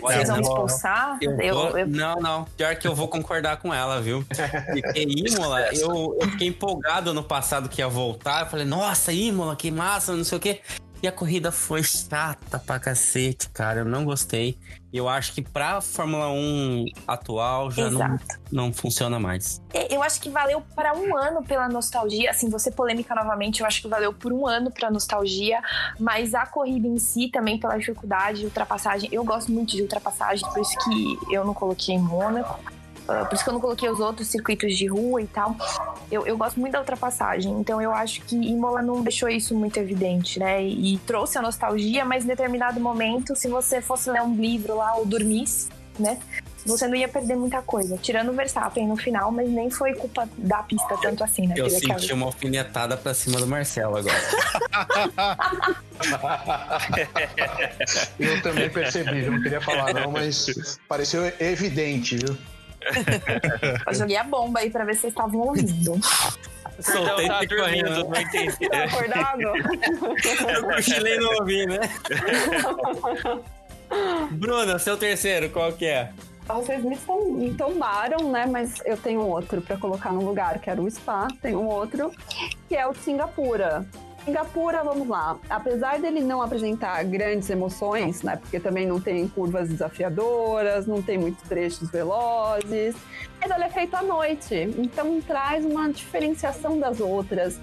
Vocês vão me expulsar? Eu Eu, vou- eu- Não, não. Pior que eu vou concordar com ela, viu? Porque Imola, eu, eu fiquei empolgado ano passado que ia voltar. Eu falei, nossa, Imola, que massa, não sei o quê. E a corrida foi chata pra cacete, cara. Eu não gostei. E eu acho que pra Fórmula 1 atual já não, não funciona mais. É, Eu acho que valeu para um ano pela nostalgia. Assim, você polêmica novamente, eu acho que valeu por um ano pra nostalgia. Mas a corrida em si, também pela dificuldade, ultrapassagem. Eu gosto muito de ultrapassagem, por isso que eu não coloquei em Mônaco. Ah, por isso que eu não coloquei os outros circuitos de rua e tal. Eu, eu gosto muito da ultrapassagem. Então eu acho que Imola não deixou isso muito evidente, né? E, e trouxe a nostalgia, mas em determinado momento, se você fosse ler um livro lá ou dormisse, né? Você não ia perder muita coisa. Tirando o Verstappen no final, mas nem foi culpa da pista tanto assim, né? Eu senti uma alfinetada pra cima do Marcelo agora. Eu também percebi, eu não queria falar não, mas pareceu evidente, viu? Eu joguei a bomba aí pra ver se vocês estavam ouvindo. Soltei tá e fui dormindo, correndo. não entendi. Tá acordado? Eu cochilei e não ouvi, né? Bruna, seu terceiro, qual que é? Vocês me, tom- me tombaram, né? Mas eu tenho outro pra colocar no lugar, que era o Spa. Tem um outro, que é o de Singapura. Singapura, vamos lá. Apesar dele não apresentar grandes emoções, né? Porque também não tem curvas desafiadoras, não tem muitos trechos velozes. Mas ela é feita à noite, então traz uma diferenciação das outras.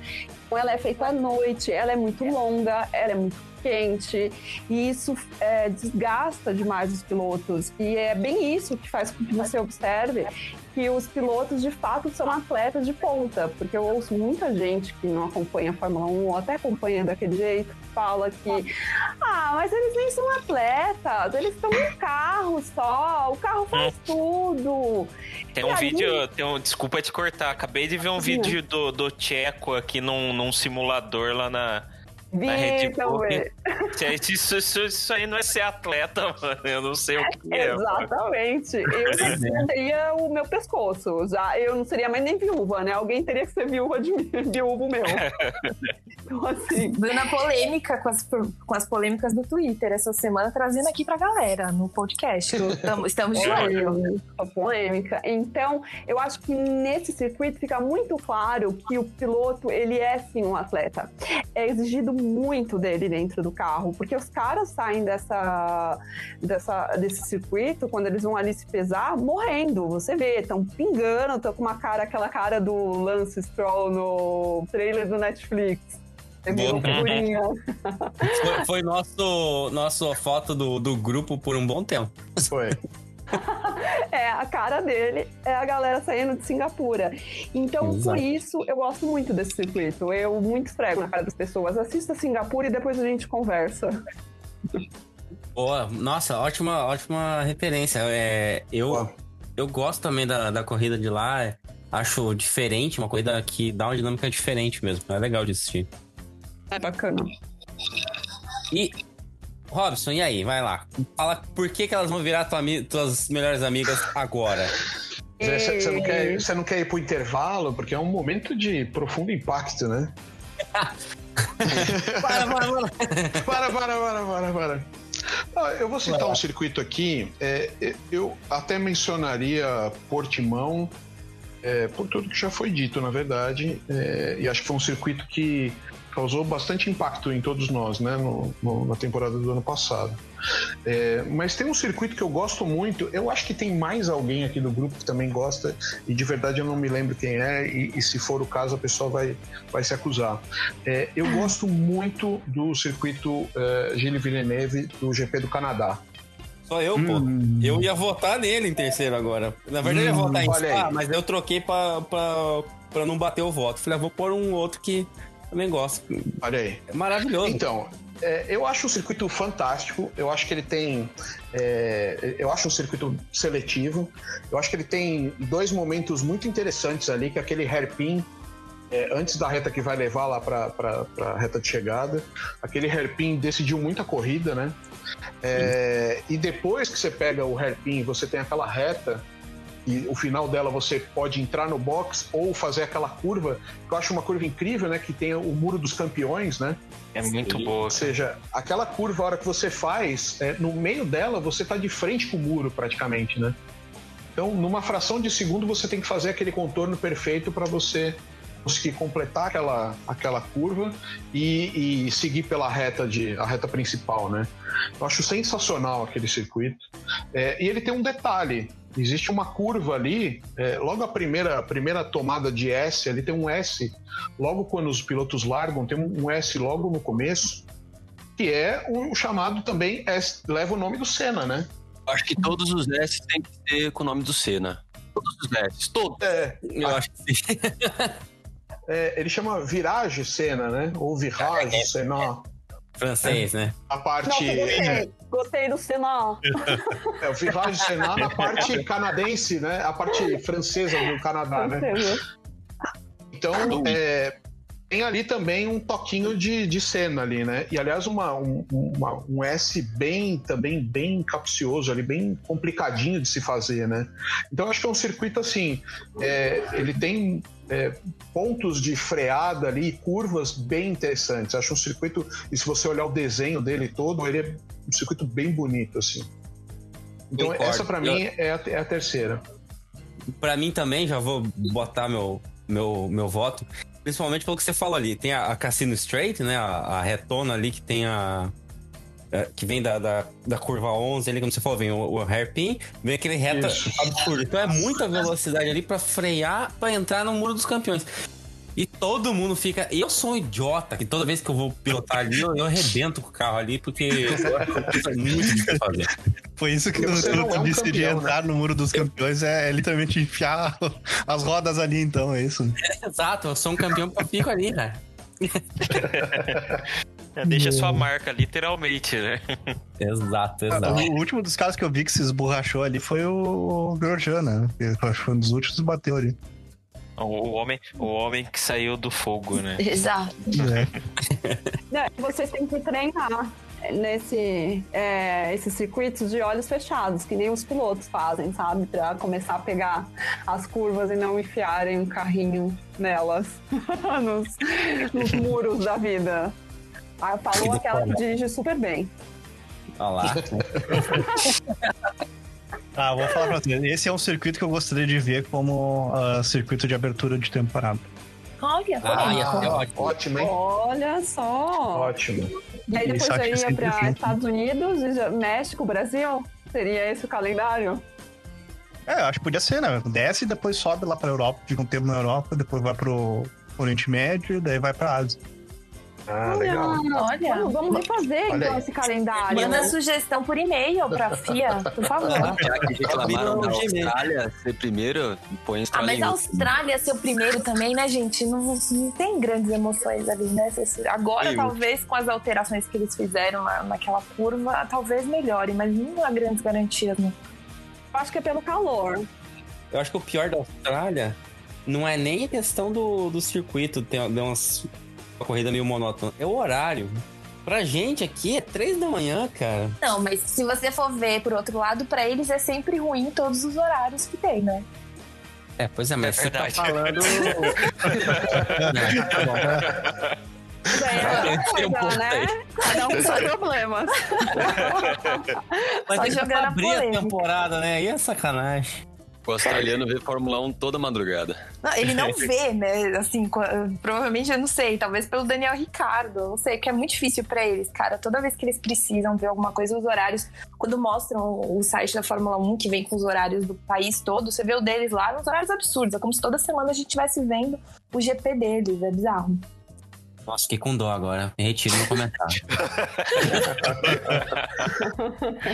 Então ela é feita à noite, ela é muito longa, ela é muito quente e isso é, desgasta demais os pilotos. E é bem isso que faz com que você observe que os pilotos de fato são atletas de ponta, porque eu ouço muita gente que não acompanha a Fórmula 1 ou até acompanha daquele jeito, que fala que ah, mas eles nem são atletas, eles estão no carro só, o carro faz tudo. Tem E um aí- vídeo, tem um, desculpa te cortar, acabei de ver um Sim. vídeo do, do Tcheco aqui num, num simulador lá na, Vi na Red Bull. Isso, isso, isso aí não é ser atleta, mano. Eu não sei o que é. Exatamente. Eu já teria o meu pescoço. Já, eu não seria mais nem viúva, né? Alguém teria que ser viúva de mim, viúvo meu. Então, assim. Bruna polêmica com as, com as polêmicas do Twitter essa semana, trazendo aqui pra galera no podcast. Tamo- estamos de olho. polêmica. Então, eu acho que nesse circuito fica muito claro que o piloto, ele é sim um atleta. É exigido muito dele dentro do carro, porque os caras saem dessa, dessa, desse circuito, quando eles vão ali se pesar, morrendo. Você vê, estão pingando, estão com uma cara, aquela cara do Lance Stroll no trailer do Netflix. Boa. figurinha. Foi, foi nosso, nosso foto do, do grupo por um bom tempo. Foi. É, a cara dele é a galera saindo de Singapura. Então, por Exato. isso, eu gosto muito desse circuito. Eu muito esfrego na cara das pessoas. Assista Singapura e depois a gente conversa. Boa, nossa, ótima, ótima referência. É, eu, Boa. eu gosto também da, da corrida de lá. Acho diferente, uma corrida que dá uma dinâmica diferente mesmo. É legal de assistir. É bacana. E, Robson, e aí? Vai lá. Fala por que, que elas vão virar tua, tuas melhores amigas agora. Você, não quer, você não quer ir pro intervalo? Porque é um momento de profundo impacto, né? Para, para, para. Para, para, para, para, para. Ah, eu vou citar um circuito aqui. é, é, eu até mencionaria Portimão, é, por tudo que já foi dito, na verdade. é, e acho que foi um circuito que causou bastante impacto em todos nós, né? no- no- na temporada do ano passado. É, mas tem um circuito que eu gosto muito. Eu acho que tem mais alguém aqui do grupo que também gosta, e de verdade eu não me lembro quem é, e, e se for o caso a pessoa vai, vai se acusar. É, eu gosto muito do circuito é, Gilles Villeneuve do GP do Canadá. Só eu, pô. Hum. Eu ia votar nele em terceiro agora. Na verdade, eu ia Hum, votar em Spa, aí. mas eu troquei pra, pra, pra não bater o voto. Falei, ah, vou pôr um outro que também gosto. Olha aí. É maravilhoso. Então, é, eu acho o circuito fantástico. Eu acho que ele tem. é, eu acho um circuito seletivo. Eu acho que ele tem dois momentos muito interessantes ali, que é aquele hairpin. é, antes da reta que vai levar lá para a reta de chegada. Aquele hairpin decidiu muita corrida, né? É, e depois que você pega o hairpin, você tem aquela reta e o final dela você pode entrar no box ou fazer aquela curva, que eu acho uma curva incrível, né? Que tem o muro dos campeões, né? É muito boa. Ou seja, aquela curva, a hora que você faz, é, no meio dela você tá de frente com o muro praticamente, né? Então, numa fração de segundo, você tem que fazer aquele contorno perfeito para você conseguir completar aquela, aquela curva e, e seguir pela reta de a reta principal, né? Eu acho sensacional aquele circuito. É, e ele tem um detalhe: existe uma curva ali, é, logo a primeira, a primeira tomada de S, ali tem um S, logo quando os pilotos largam, tem um S logo no começo, que é o chamado também S, leva o nome do Senna, né? Acho que todos os S tem que ser com o nome do Senna. Todos os S, todos. É, Eu acho que sim. é, ele chama Virage Senna, né? Ou Virage Senna. Francês, né? A parte. Nossa, gostei. Gostei do Senna. É, o Virage Senna na parte canadense, né? A parte francesa do Canadá, né? Então, é, tem ali também um toquinho de, de cena ali, né? E aliás, uma, um, uma- um S bem também bem capcioso ali, bem complicadinho de se fazer, né? Então acho que é um circuito assim, é, ele tem é, pontos de freada ali, curvas bem interessantes. Acho um circuito, e se você olhar o desenho dele todo, ele é um circuito bem bonito assim. Então Concordo. essa para mim é a, é a terceira. Pra mim também, já vou botar meu, meu, meu voto. Principalmente pelo que você falou ali. Tem a, a Cassino Straight, né? A, a retona ali que tem a. é, Que vem da, da, da curva 11 ali, como você falou, vem o, o hairpin, vem aquele reta Isso. absurdo. Então é muita velocidade ali pra frear, pra entrar no muro dos campeões. E todo mundo fica. Eu sou um idiota, que toda vez que eu vou pilotar ali, eu, eu arrebento com o carro ali, porque eu é muito difícil de fazer. Foi isso que você não eu é um disse de campeão, entrar no muro dos campeões, é, é literalmente enfiar as rodas ali, então, é isso. Exato, eu sou um campeão que eu fico ali, cara. É, deixa sua marca, literalmente, né? Exato, Ah, exato. O último dos caras que eu vi que se esborrachou ali foi o Grosjean, né? Eu acho que foi um dos últimos que bateu ali. O homem, o homem que saiu do fogo, né? Exato. É. Não, vocês têm que treinar nesse é, esses circuitos de olhos fechados, que nem os pilotos fazem, sabe? Pra começar a pegar as curvas e não enfiarem um carrinho nelas, nos, nos muros da vida. Aí falou aquela que dirige super bem. Olha lá. Ah, vou falar pra vocês. Esse é um circuito que eu gostaria de ver como ah, circuito de abertura de temporada. Olha, Ah, ia ser olha. ótimo. Ótimo, hein? Olha só! Ótimo. E aí depois já ia sempre para. Estados Unidos, México, Brasil? Seria esse o calendário? É, eu acho que podia ser, né? Desce e depois sobe lá pra Europa, fica um tempo na Europa, depois vai pro Oriente Médio, daí vai pra Ásia. Ah, legal. Olha. Vamos, vamos refazer Olha então aí. esse calendário. Manda sugestão por e-mail pra FIA, por favor. Já que reclamaram da. Austrália ser primeiro, põe Ah, Austrália mas em a. Austrália ser o primeiro também, né, gente? Não, não tem grandes emoções ali, né? Agora, Sim. talvez, com as alterações que eles fizeram na, naquela curva, talvez melhore, mas não há grandes garantias, né? Eu acho que é pelo calor. Eu acho que o pior da Austrália não é nem a questão do, do circuito, tem deu umas, uma corrida meio monótona, é o horário. Pra gente aqui é três da manhã, cara. Não, mas se você for ver por outro lado, pra eles é sempre ruim todos os horários que tem, né? É, pois é, mas É você tá verdade. falando. Não, tá bom. É outra Tem um coisa, né? Cada um com seus problemas. Mas Só jogando a abrir a polêmica. temporada, né? Aí é sacanagem. O australiano vê Fórmula 1 toda madrugada. Não, ele não vê, né? Assim, provavelmente, eu não sei, talvez pelo Daniel Ricardo, eu não sei, que é muito difícil pra eles, cara. Toda vez que eles precisam ver alguma coisa, os horários, quando mostram o site da Fórmula 1, que vem com os horários do país todo, você vê o deles lá, uns horários absurdos. É como se toda semana a gente estivesse vendo o GP deles, é bizarro. Nossa, fiquei com dó agora. Me retiro no comentário.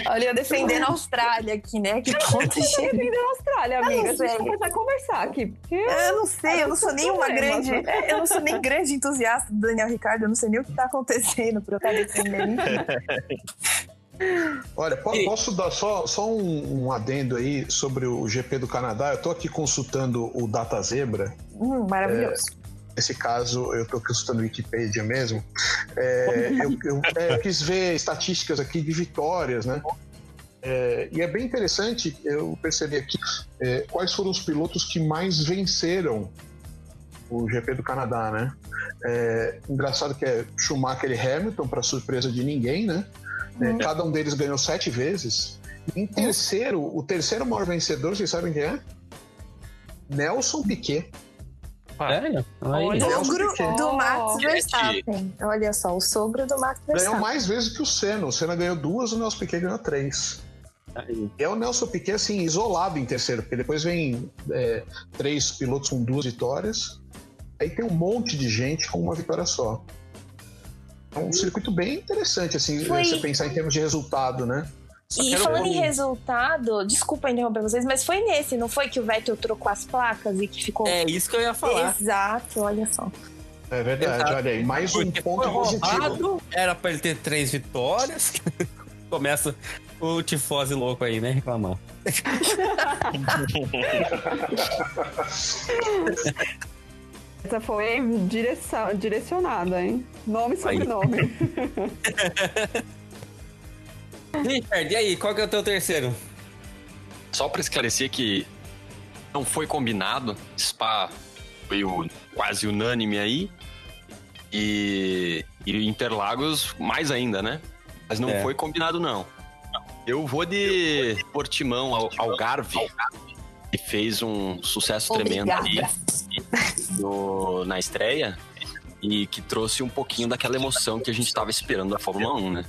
Olha, eu defendendo a Austrália aqui, né? Que ponto chega. Defender a Austrália, amiga. A gente sei. vai começar a conversar aqui. porque- Eu não sei, eu não sou nem uma grande. é, Eu não sou nem grande entusiasta do Daniel Ricardo, eu não sei nem o que tá acontecendo pra eu estar defendendo. Olha, po- posso dar só, só um, um adendo aí sobre o GP do Canadá? Eu tô aqui consultando o Data Zebra. Hum, maravilhoso. Nesse caso, eu tô consultando o Wikipedia mesmo. É, eu, eu- é, eu quis ver estatísticas aqui de vitórias, né? É, e é bem interessante eu percebi aqui é, quais foram os pilotos que mais venceram o GP do Canadá, né? É, engraçado que é Schumacher e Hamilton, para surpresa de ninguém, né? É, cada um deles ganhou sete vezes. Em terceiro, o terceiro maior vencedor, vocês sabem quem é? Nelson Piquet. Sério? Aí. Olha. Sogro Piquet. do Max Oh. Verstappen. Olha só, o sogro do Max Ganhou Verstappen. mais vezes que o Senna. O Senna ganhou duas, o Nelson Piquet ganhou três. Aí. É o Nelson Piquet, assim, isolado em terceiro, porque depois vem é, três pilotos com duas vitórias. Aí tem um monte de gente com uma vitória só. É um circuito bem interessante, assim, Foi- você pensar em termos de resultado, né? E falando em um- resultado, desculpa interromper vocês, mas foi nesse, não foi que o Vettel trocou as placas e que ficou. É isso que eu ia falar. Exato, olha só. É verdade, Exato. olha aí, mais um Porque ponto foi positivo. era pra ele ter três vitórias. Começa o tifose louco aí, né? Reclamar. Essa foi direção, direcionada, hein? Nome e sobrenome. Richard, e aí, qual que é o teu terceiro? Só pra esclarecer que não foi combinado, Spa foi o- quase unânime aí. E, e Interlagos mais ainda, né? Mas não É. foi combinado, não. Eu vou de Portimão ao Algarve, que fez um sucesso tremendo aí no- na estreia e que trouxe um pouquinho daquela emoção que a gente tava esperando da Fórmula 1, né?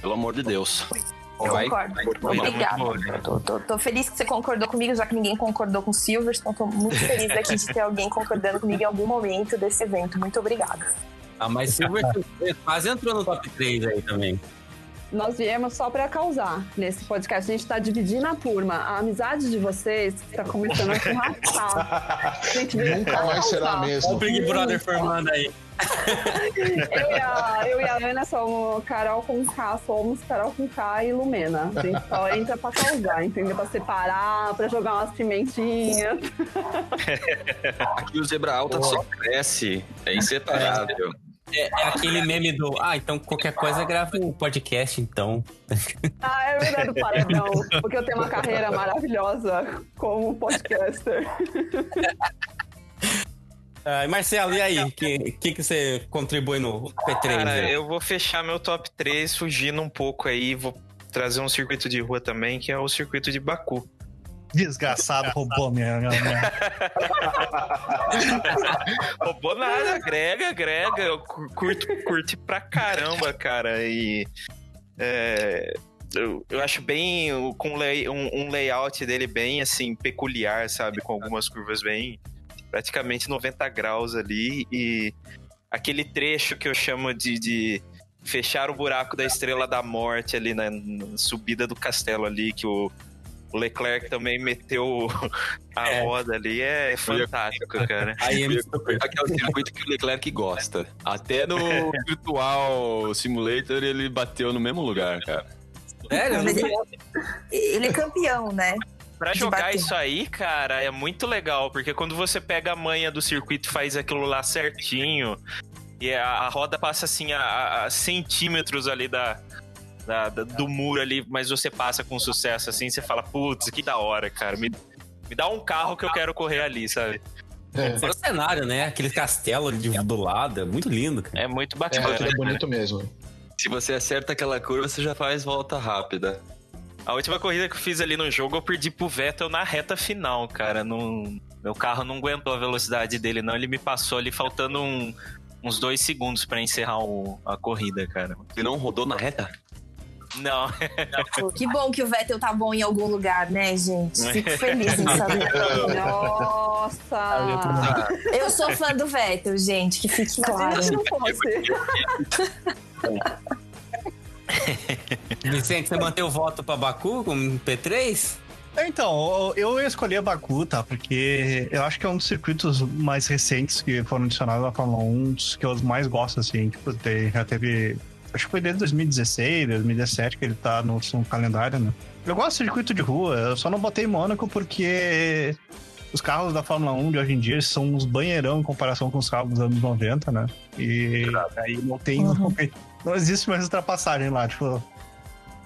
Pelo amor de Deus. Eu Vai- concordo. vai- Obrigada. Tô, tô- tô feliz que você concordou comigo, já que ninguém concordou com o Silverstone. Tô muito feliz aqui de ter alguém concordando comigo em algum momento desse evento. Muito obrigada. Ah, mas Silver quase entrou no top 3 aí também. nós viemos só para causar nesse podcast. A gente está dividindo a turma. A amizade de vocês está começando a se arrastar. A gente veio Nunca mais será mesmo. Olha o Big Brother formando aí. Eu, e a, eu e a Ana somos Carol com K, somos Carol com K e Lumena. A gente só entra pra causar, entendeu? Pra separar, pra jogar umas pimentinhas. Aqui o zebra alta só cresce. É inseparável. É, é aquele meme do. Ah, então qualquer coisa grava um podcast, então. Ah, é verdade, paredão. Porque eu tenho uma carreira maravilhosa como podcaster. Ah, Marcelo, e aí? O que, que, que você contribui no P3? Cara, né? eu vou fechar meu top 3 fugindo um pouco aí. Vou trazer um circuito de rua também, que é o circuito de Baku. Desgraçado, roubou minha. minha, minha. Roubou nada, agrega, agrega. Eu cu- curto, curti pra caramba, cara. E. é, eu, eu acho bem. o- Com lay- um, um layout dele bem assim, peculiar, sabe? Com algumas curvas bem. Praticamente 90 graus ali. E aquele trecho que eu chamo de. de fechar o buraco da estrela da morte ali na, na subida do castelo ali, que o. O Leclerc também meteu a É. roda ali, é fantástico, cara. Aí é é o circuito que o Leclerc gosta. Até no Virtual Simulator ele bateu no mesmo lugar, cara. Sério? Eu não vi. Ele é campeão, né? Pra jogar bater. isso aí, cara, é muito legal, porque quando você pega a manha do circuito e faz aquilo lá certinho, e a, a roda passa assim a, a- a centímetros ali da, da- da- do muro ali, mas você passa com sucesso assim, você fala, putz, que da hora, cara. Me, me dá um carro que eu quero correr ali, sabe? É, Fora o cenário, né? Aquele castelo de, do lado, é muito lindo, cara. É muito é, bacana. aquilo é bonito mesmo. Se você acerta aquela curva, você já faz volta rápida. A última corrida que eu fiz ali no jogo, eu perdi pro Vettel na reta final, cara. Não, meu carro não aguentou a velocidade dele, não. Ele me passou ali faltando um- uns dois segundos pra encerrar o- a corrida, cara. Ele não rodou na reta? Não, Pô, que bom que o Vettel tá bom em algum lugar, né, gente? Fico feliz em saber. Nossa! Eu sou fã do Vettel, gente, que fique claro. Se não fosse. Vicente, você manteve o voto pra Baku com P3? Então, eu ia escolher Baku, tá? Porque eu acho que é um dos circuitos mais recentes que foram adicionados à Fórmula 1, um dos que eu mais gosto, assim. Tipo, tem- já teve. Acho que foi desde 2016, 2017 que ele tá no, no calendário, né? Eu gosto de circuito de rua, eu só não botei Mônaco porque os carros da Fórmula 1 de hoje em dia são uns banheirão em comparação com os carros dos anos 90, né? E aí não tem. Uhum. Não existe mais ultrapassagem lá, tipo.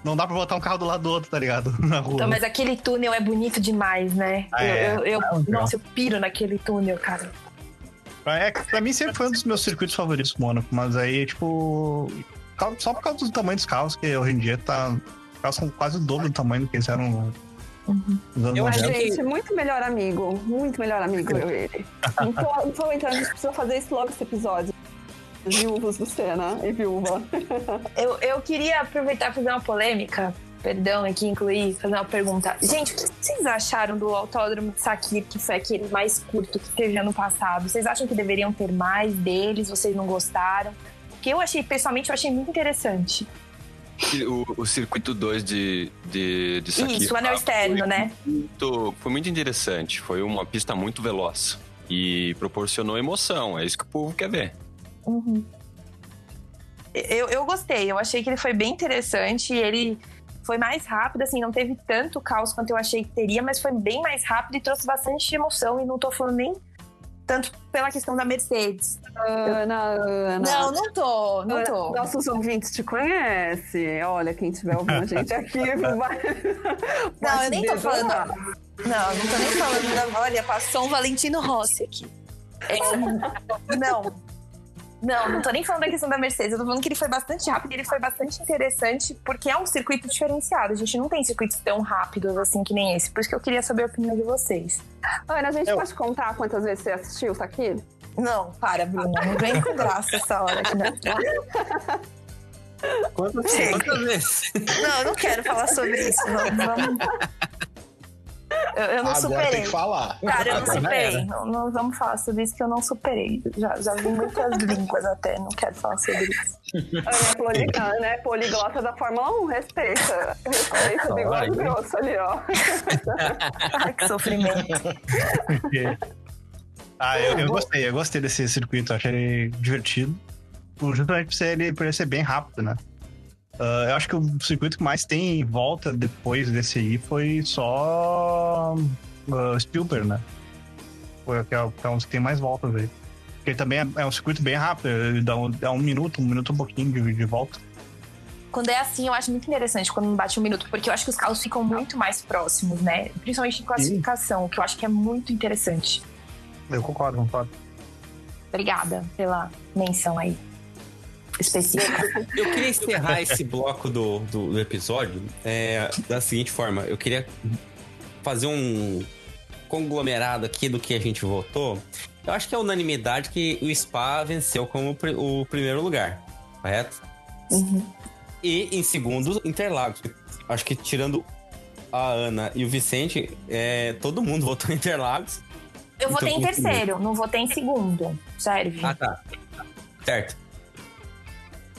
Não dá pra botar um carro do lado do outro, tá ligado? Na rua. Então, mas aquele túnel é bonito demais, né? Ah, Eu- é. eu, eu- Ah, nossa, eu piro naquele túnel, cara. É, pra mim sempre foi um dos meus circuitos favoritos, Mônaco, mas aí, tipo. Só por causa do tamanho dos carros, que hoje em dia tá. Os carros são quase o dobro do tamanho do que eles eram Uhum. Eu A acho 90. que- gente, muito melhor amigo. Muito melhor amigo, eu e ele. Não tô, não tô entrando, a gente precisa fazer isso logo esse episódio. Viúvos do Senna e viúva. Eu, eu queria aproveitar e fazer uma polêmica. Perdão, aqui incluir, fazer uma pergunta. Gente, o que vocês acharam do Autódromo de Sakir, que foi aquele mais curto que teve ano passado? Vocês acham que deveriam ter mais deles? Vocês não gostaram? Porque eu achei, pessoalmente, eu achei muito interessante. O, o circuito 2 de, de, de Sakir Isso, o anel externo, foi né? muito- foi muito interessante. Foi uma pista muito veloz. E proporcionou emoção. É isso que o povo quer ver. Uhum. Eu, eu gostei, eu achei que ele foi bem interessante. Ele foi mais rápido, assim, não teve tanto caos quanto eu achei que teria, mas foi bem mais rápido e trouxe bastante emoção. E não tô falando nem tanto pela questão da Mercedes. Ana, Ana. Não, não tô, não tô. Nossos ouvintes te conhecem. Olha, quem estiver ouvindo a gente aqui vai. Não, eu nem tô falando. Não, não tô nem falando da. Olha, passou um Valentino Rossi aqui. É, não. Não, não tô nem falando da questão da Mercedes. Eu tô falando que ele foi bastante rápido, ele foi bastante interessante, porque é um circuito diferenciado. A gente não tem circuitos tão rápidos assim que nem esse. Por isso que eu queria saber a opinião de vocês. Ana, a gente Eu- pode contar quantas vezes você assistiu isso aqui? Não, para, Bruna. Não vem com graça essa hora aqui, né? Quantas, quantas vezes? Não, eu não quero falar sobre isso. Vamos, vamos. Eu, eu não Agora superei. tem que falar. Cara, eu não Agora superei. Não, não vamos falar sobre isso que eu não superei. Já, já vi muitas línguas até, não quero falar sobre isso. Ana é poli- Ana é poliglota da Fórmula 1, respeita. Respeita o bigode grosso ali, ó. Ai, que sofrimento. Ah, eu, eu gostei, eu gostei desse circuito, achei ele divertido. Justamente por ser, ele, por ele ser bem rápido, né? Ah, eu acho que o circuito que mais tem em volta depois desse aí foi só ah, Spielberg, né? Foi que é, que é um dos que tem mais voltas aí. Porque também é, é um circuito bem rápido, ele dá um, dá um minuto, um minuto um pouquinho de, de volta. Quando é assim, eu acho muito interessante quando bate um minuto, porque eu acho que os carros ficam muito mais próximos, né? Principalmente em classificação, que eu acho que é muito interessante. Eu concordo, concordo. Obrigada pela menção aí. Específica. Eu queria encerrar esse bloco do, do, do episódio é, da seguinte forma. Eu queria fazer um conglomerado aqui do que a gente votou. Eu acho que é unanimidade que o Spa venceu como o primeiro lugar, correto? Uhum. E em segundo, Interlagos. Acho que tirando a Ana e o Vicente, é, todo mundo votou em Interlagos. Eu votei em Então, terceiro, não votei em segundo. Serve. Ah, tá. Certo.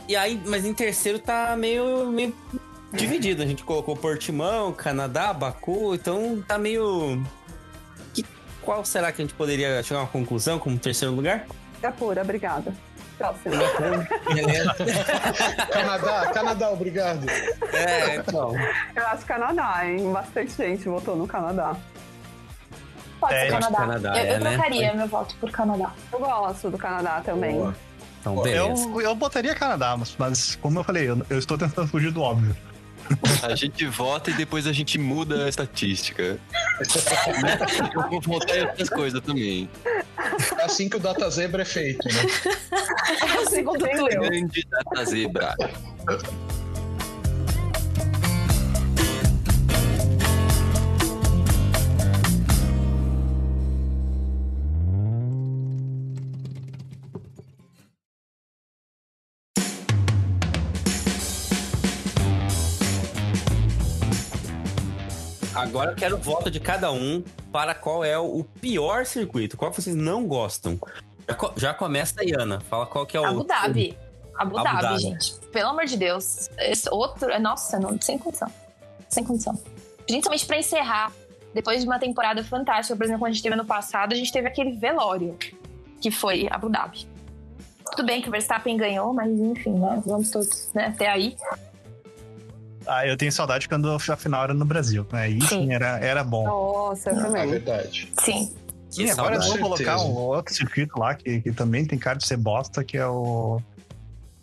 E aí, mas em terceiro tá meio, meio dividido. A gente colocou Portimão, Canadá, Baku, então tá meio. Que, qual será que a gente poderia chegar a uma conclusão como terceiro lugar? É pura, obrigada. Próximo. Canadá, Canadá, obrigado. É, então. Eu acho Canadá, hein? Bastante gente votou no Canadá. Pode É, ser eu Canadá. Canadá eu, eu é, né? trocaria meu voto por Canadá. Eu gosto do Canadá também. Boa. Então, beleza. Eu, eu botaria Canadá, mas, mas como eu falei, eu, eu estou tentando fugir do óbvio. A gente vota e depois a gente muda a estatística. Eu vou votar em outras coisas também. É assim que o Data Zebra é feito, né? É o segundo Entendeu? turno. Grande data zebra. Agora eu quero o voto de cada um para qual é o pior circuito. Qual vocês não gostam? Já, co- já começa aí, Ana. Fala qual que é o. Abu Dhabi. Abu, Abu Dhabi, Dhabi. gente. Pelo amor de Deus. Esse outro. Nossa, não, sem condição. Sem condição. Principalmente pra encerrar. Depois de uma temporada fantástica, por exemplo, quando a gente teve ano passado, a gente teve aquele velório, que foi Abu Dhabi. Tudo bem que o Verstappen ganhou, mas enfim, né? Vamos todos né, até aí. Ah, eu tenho saudade quando a final era no Brasil, né? Aí Sim. sim, era, era bom. Nossa, eu É também. verdade. Sim. Que E agora vão colocar um outro circuito lá que, que também tem cara de ser bosta, que é o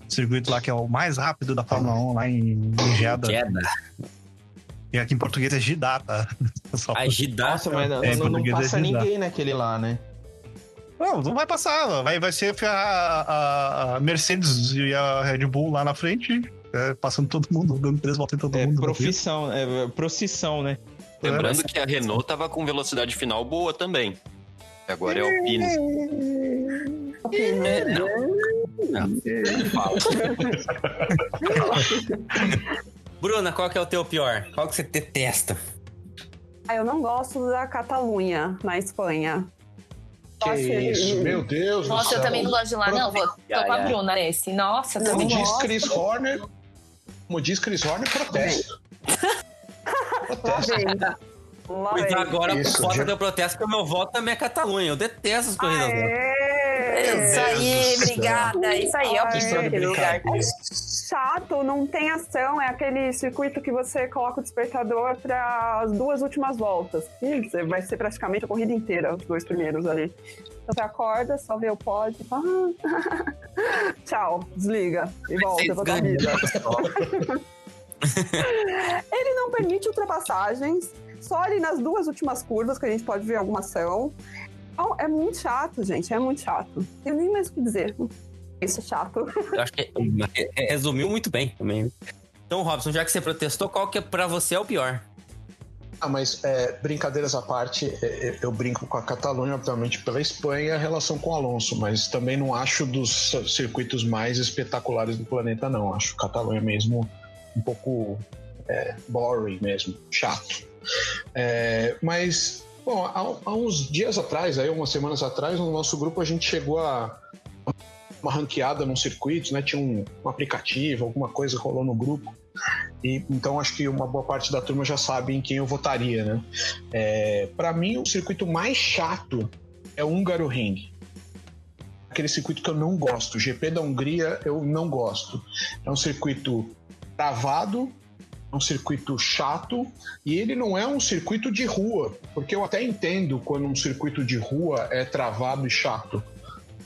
circuito lá que é o mais rápido da Fórmula 1 lá em, em Jeddah. Queda. E aqui em português é Gidata. Só A Gidá. Nossa, mas não, É, não- não é passa Gidá. ninguém naquele lá, né? Não, não vai passar. Vai, vai ser a, a- a Mercedes e a Red Bull lá na frente, é, passando todo mundo, dando três voltas em todo É mundo. profissão, é procissão, né? Lembrando que a Renault tava com velocidade final boa também. Agora é Alpine. É, não. Não. Não fala. Bruna, qual que é o teu pior? Qual que você detesta? Ah, eu não gosto da Catalunha, na Espanha. Que Nossa, isso, ele- meu Deus do Nossa, céu. eu também não gosto de lá, não. Vou, tô com a. Bruna nesse. Nossa, eu Não também Como diz gosto. Chris Horner, como diz Chris Horner, protesto. Lá Protesto. vem. Lá Pois vem. agora Isso, o voto já- deu protesto porque o meu voto também é Catalunha. Eu detesto as corridas dela. Aê! Isso aí, obrigada. Isso aí, é o Ai, primeiro lugar. chato, não tem ação, é aquele circuito que você coloca o despertador para as duas últimas voltas. Você vai ser praticamente a corrida inteira, os dois primeiros ali. Então você acorda, só vê o pódio, ah, tchau, desliga e volta pra tua vida. Ele não permite ultrapassagens, só ali nas duas últimas curvas que a gente pode ver alguma ação. Então, é muito chato, gente, é muito chato. Não tenho nem mais o que dizer. Isso é chato. Eu acho que é- é- resumiu muito bem também. Então, Robson, já que você protestou, qual que é pra você é o pior? Ah, mas é, brincadeiras à parte, é, eu brinco com a Catalunha, obviamente, pela Espanha, a relação com o Alonso, mas também não acho dos circuitos mais espetaculares do planeta, não. Acho a Catalunha mesmo um pouco é, boring mesmo, chato. É, mas, bom, há, há, uns dias atrás, aí, umas semanas atrás, no nosso grupo a gente chegou a uma ranqueada num circuito, né? Tinha um, um aplicativo, alguma coisa rolou no grupo. E, então acho que uma boa parte da turma já sabe em quem eu votaria, né? É, para mim, o circuito mais chato é o Húngaro Ring. Aquele circuito que eu não gosto. O GP da Hungria eu não gosto. É um circuito travado, um circuito chato e ele não é um circuito de rua, porque eu até entendo quando um circuito de rua é travado e chato,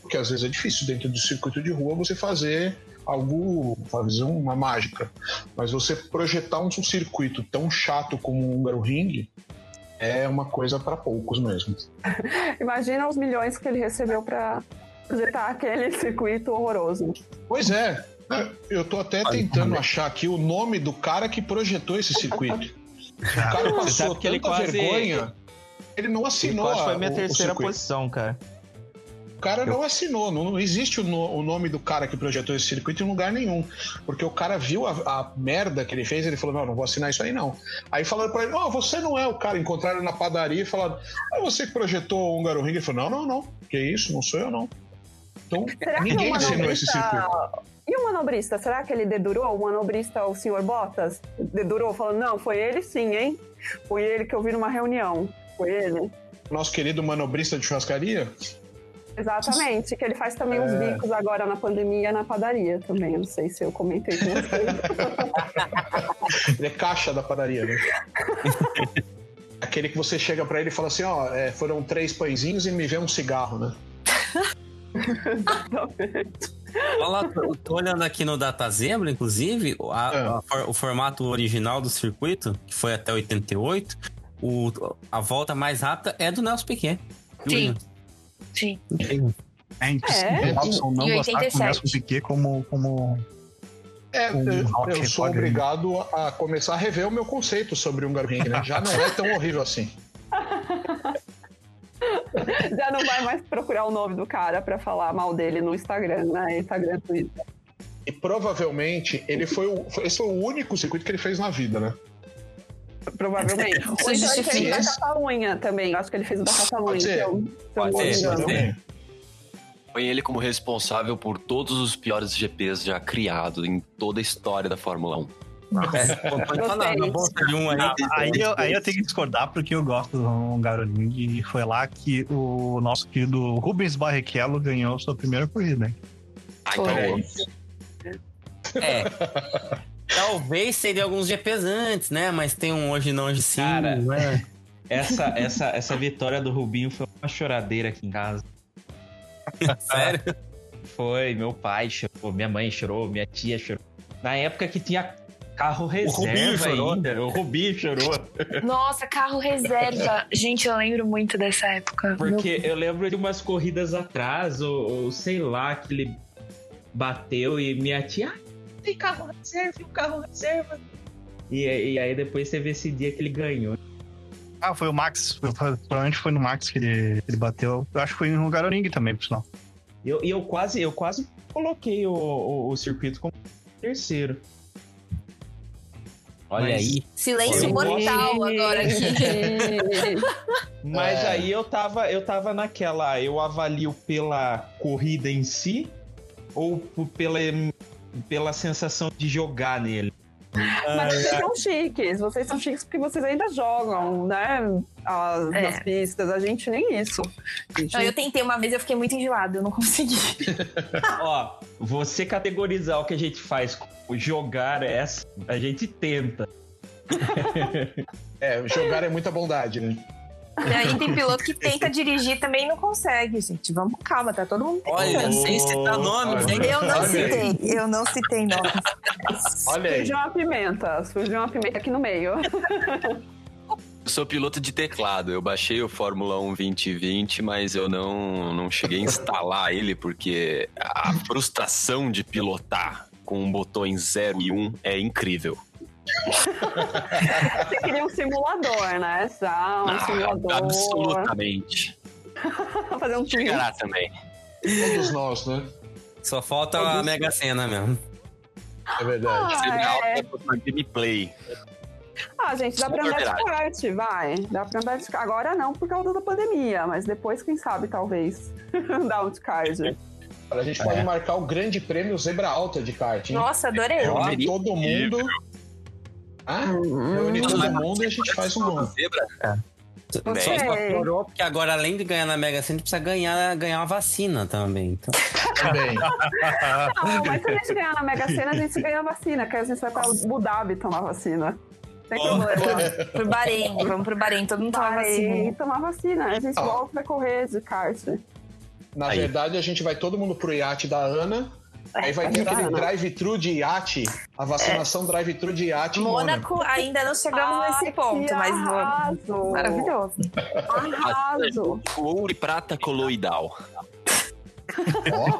porque às vezes é difícil dentro do circuito de rua você fazer algo, fazer uma mágica, mas você projetar um circuito tão chato como o Húngaro Ring é uma coisa para poucos mesmo. Imagina os milhões que ele recebeu para projetar aquele circuito horroroso. Pois é, eu tô até tentando achar aqui o nome do cara que projetou esse circuito. O cara passou tanta ele quase... vergonha, ele não assinou. Ele quase foi minha o, terceira o posição, cara. O cara eu... não assinou, não, não existe o, no, o, nome do cara que projetou esse circuito em lugar nenhum. Porque o cara viu a, a merda que ele fez, ele falou: Não, não vou assinar isso aí não. Aí falaram pra ele: Não, oh, você não é o cara. Encontraram na padaria e falaram: Ah, você que projetou o Húngaro Ring? Ele falou: Não, não, não. Que isso, não sou eu não. Então, Será ninguém assinou esse circuito. E o manobrista, será que ele dedurou? O manobrista, o senhor Botas, dedurou, falando, não, foi ele sim, hein? Foi ele que eu vi numa reunião. Foi ele. Nosso querido manobrista de churrascaria? Exatamente, que ele faz também é... uns bicos agora na pandemia na padaria também. Eu não sei se eu comentei com vocês. ele é caixa da padaria, né? Aquele que você chega para ele e fala assim: ó, é, foram três pãezinhos e me vê um cigarro, né? Exatamente. Olha tô, tô olhando aqui no Datazembra, inclusive, a, é. a, o formato original do circuito, que foi até 88, o, a volta mais rápida é do Nelson Piquet. Sim. Sim. É impossível é. Nelson não gostar com o Nelson Piquet como, como é, eu, eu sou obrigado a começar a rever o meu conceito sobre o Húngaro Ring, né? Já não é tão horrível assim. Já não vai mais procurar o nome do cara para falar mal dele no Instagram, né? Instagram, Twitter. E provavelmente ele foi o, esse foi o único circuito que ele fez na vida, né? Provavelmente. Ou então ele fez da Catalunha também. Acho que ele fez o da Catalunha. Se eu, se eu Põe ele como responsável por todos os piores GPs já criados em toda a história da Fórmula 1. Aí, eu, aí eu tenho que discordar porque eu gosto do Garoninho e foi lá que o nosso querido Rubens Barrichello ganhou sua primeira corrida. Ah, então. É. Talvez seria alguns GPs antes, né? Mas tem um hoje não, hoje sim. Cara, né? essa, essa, essa vitória do Rubinho foi uma choradeira aqui em casa. Sério? Foi, meu pai chorou, minha mãe chorou, minha tia chorou. Na época que tinha Carro reserva o ainda. O Rubinho chorou. Nossa, carro reserva. Gente, eu lembro muito dessa época. Porque Meu... eu lembro de umas corridas atrás, ou, ou, sei lá, que ele bateu e minha tia, ah, tem carro reserva, um carro reserva. E, e aí depois você vê esse dia que ele ganhou. Ah, foi o Max. Provavelmente foi no Max que ele, ele bateu. Eu acho que foi no Garoring também, por sinal. E eu, eu, quase, eu quase coloquei o, o, o circuito como terceiro. Olha Mas... aí. Silêncio mortal agora aqui. Mas é. aí eu tava, eu tava naquela, eu avalio pela corrida em si ou pela, pela sensação de jogar nele. Mas vocês são chiques, vocês são chiques porque vocês ainda jogam, né? As, é. Nas pistas, a gente nem isso. Gente... Não, eu tentei uma vez, eu fiquei muito enjoado, eu não consegui. Ó, você categorizar o que a gente faz jogar é a gente tenta. é, jogar é muita bondade, né? E aí tem piloto que tenta dirigir também e não consegue, gente. Vamos calma, tá todo mundo Olha, sem citar nomes, hein? Eu não citei, eu não citei nomes. Olha aí. Surgiu uma pimenta, surgiu uma pimenta aqui no meio. Eu sou piloto de teclado. Eu baixei o Fórmula 1 2020, mas eu não, não cheguei a instalar ele porque a frustração de pilotar com botões 0 e 1 um é incrível. Você queria um simulador, né? Já, um ah, simulador. Absolutamente. Fazer um Chegará também. Todos nós, né? Só falta Todos a Mega Sena mesmo. É verdade. Ah, é. alta gameplay. Ah, gente, dá pra andar de kart, vai. Dá pra andar de kart. Agora não, por causa da pandemia, mas depois, quem sabe, talvez, andar um de kart. A gente pode marcar o grande prêmio Zebra Alta de kart, hein? Nossa, adorei. Reunir todo mundo. Ah, reunir todo Mas- mundo e a gente faz um. Zebra? Só Você- só piorou, porque agora, além de ganhar na Mega Sena, a gente precisa ganhar, ganhar uma vacina também. Então, Também. Não, mas se a gente ganhar na Mega Sena, a gente ganha a vacina, que a gente vai pra Abu Dhabi tomar vacina. Sem problema. Pro Bahrein, vamos pro Bahrein, todo mundo toma vacina. tomar vacina. A gente volta pra correr de kart. Na Aí. verdade, a gente vai todo mundo pro iate da Ana. Aí vai ter aquele drive-thru de iate, a vacinação drive-thru de iate Mônaco. Mônaco, ainda não chegamos nesse ponto, que mas arraso. maravilhoso. Arraso. Ouro e prata coloidal. Ó.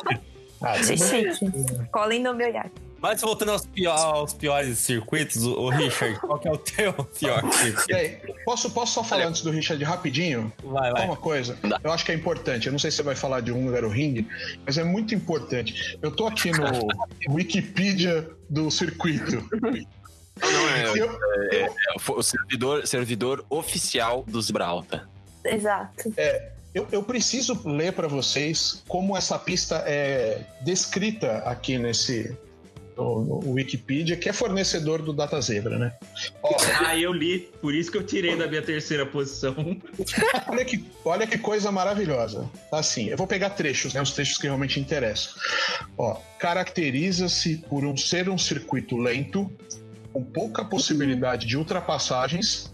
Ah, Achei chique. Colhem no meu iate. Mas voltando aos, pior- aos piores circuitos, o, o Richard, qual que é o teu pior circuito? E aí, posso, posso só falar antes do Richard rapidinho? Vai, vai. uma coisa, eu acho que é importante. Eu não sei se você vai falar de um Húngaro Ring, mas é muito importante. Eu tô aqui no Wikipedia do circuito. Não, é, Eu- é, é o servidor, servidor oficial dos Brauta. Exato. Eu, eu preciso ler para vocês como essa pista é descrita aqui nesse no, no Wikipedia, que é fornecedor do Data Zebra, né? Ó, Ah, eu li, por isso que eu tirei da minha terceira posição. olha, que, olha que coisa maravilhosa. Assim, eu vou pegar trechos, né? Os trechos que realmente interessam. Ó, caracteriza-se por um ser um circuito lento, com pouca possibilidade de ultrapassagens,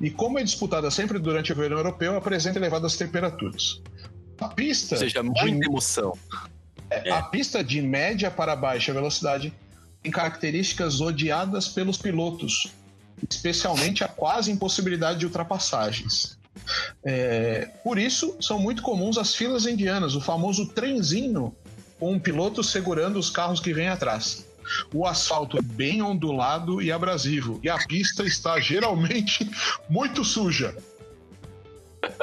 e como é disputada sempre durante o verão europeu, apresenta elevadas temperaturas. A pista. Ou seja, de- muita emoção. É, A pista de média para baixa velocidade tem características odiadas pelos pilotos, especialmente a quase impossibilidade de ultrapassagens. É, por isso, são muito comuns as filas indianas, o famoso trenzinho com um piloto segurando os carros que vêm atrás. O asfalto é bem ondulado e abrasivo, e a pista está geralmente muito suja.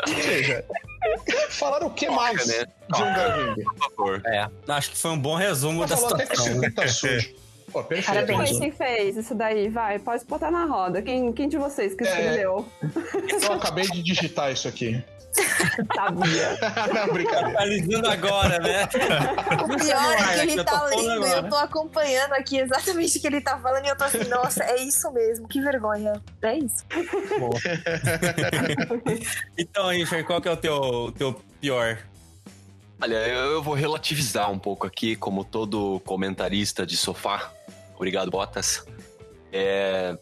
Ou seja, falaram o que mais né? de um Garvin? Por favor. É, acho que foi um bom resumo da falou até que situação. circuito tá sujo. Pô, perfeito. Parabéns. Foi quem fez isso daí, vai. Pode botar na roda. Quem, quem de vocês que É. escreveu? Eu acabei de digitar isso aqui. Sabia. Não, brincadeira. Atualizando agora, né? O pior é que ele Eu tô tá lendo, agora. eu tô acompanhando aqui exatamente o que ele tá falando e eu tô assim, nossa, é isso mesmo, que vergonha. É isso. Então, Richard, qual que é o teu, teu pior? Olha, eu eu vou relativizar um pouco aqui, como todo comentarista de sofá. Obrigado, Botas. É,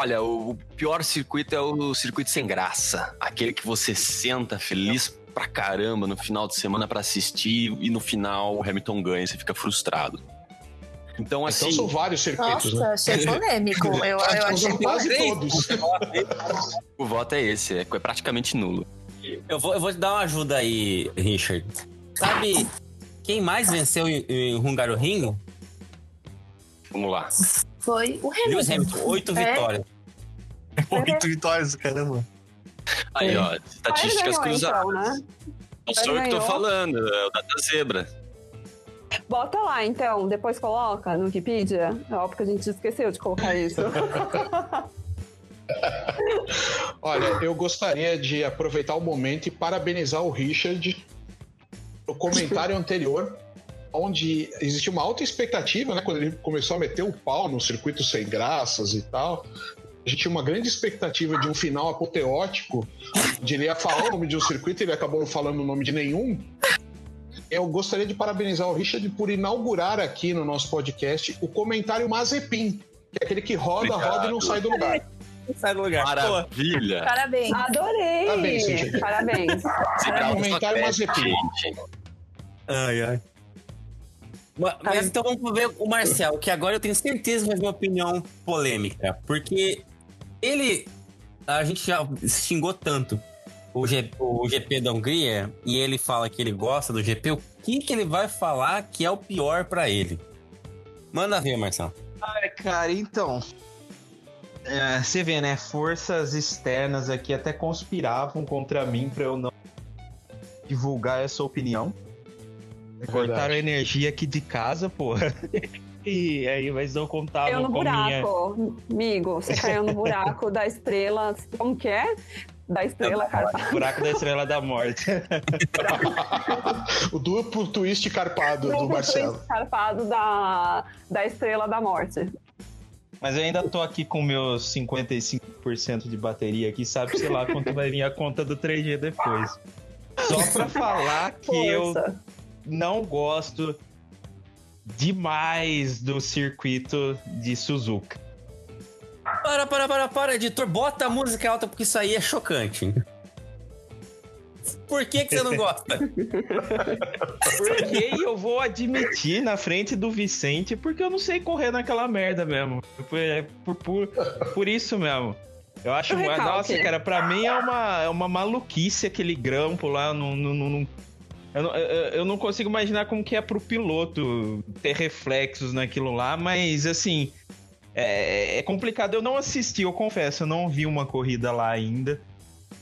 Olha, o pior circuito é o circuito sem graça. Aquele que você senta feliz pra caramba no final de semana pra assistir e no final o Hamilton ganha, você fica frustrado. Então, assim. Então são vários circuitos, Nossa, né? achei polêmico. Eu, eu Então achei quase polêmico. todos. O voto é esse, é é praticamente nulo. Eu vou, eu vou te dar uma ajuda aí, Richard. Sabe quem mais venceu em, em Hungaroring? Vamos lá. Foi o Lewis Hamilton. Hamilton, oito É? vitórias. Oito vitórias, caramba. Aí, ó, Ele estatísticas ganhou, cruzadas. então, né? Não sou eu que tô falando, é o Data Zebra. Bota lá, então. Depois coloca no Wikipedia. É óbvio que a gente esqueceu de colocar isso. Olha, eu gostaria de aproveitar o momento e parabenizar o Richard no comentário anterior, onde existe uma alta expectativa, né? Quando ele começou a meter o pau no circuito sem graças e tal. A gente tinha uma grande expectativa de um final apoteótico, de ele ia falar o nome de um circuito e ele acabou não falando o nome de nenhum. Eu gostaria de parabenizar o Richard por inaugurar aqui no nosso podcast o comentário Mazepin, que é aquele que roda, Obrigado. roda e não sai do lugar. Sai do lugar. Maravilha! Parabéns. Adorei! Parabéns. Parabéns. Zebra comentário Mazepin. Ai, ai. Ma- Mas, então vamos ver o Marcel, que agora eu tenho certeza que vai ter uma opinião polêmica. Porque ele. A gente já xingou tanto o, G- o GP da Hungria e ele fala que ele gosta do GP. O que, que ele vai falar que é o pior pra ele? Manda ver, Marcel. Ai, cara, então. é, você vê, né? Forças externas aqui até conspiravam contra mim pra eu não divulgar essa opinião. Cortaram a energia aqui de casa, porra. e aí mas não contava Caiu no com a minha. buraco, amigo. Você caiu no buraco da estrela. Como que é? Da estrela carpada. Buraco da Estrela da Morte. o duplo twist carpado do Marcelo. Carpado da, da estrela da morte. Mas eu ainda tô aqui com meus 55% de bateria aqui, sabe, sei lá quanto vai vir a conta do 3G depois. Só pra falar que eu Força. não gosto demais do circuito de Suzuka. Para, para, para, para, editor. Bota a música alta porque isso aí é chocante. Por que, que você não gosta? Porque eu vou admitir na frente do Vicente, porque eu não sei correr naquela merda mesmo. É por, por, por isso mesmo. Eu acho. Eu recalque. Nossa, cara, pra mim é uma, é uma maluquice aquele grampo lá. Não, não, não- não- eu, eu, não consigo imaginar como que é pro piloto ter reflexos naquilo lá, mas assim. É, é complicado. Eu não assisti, eu confesso, eu não vi uma corrida lá ainda.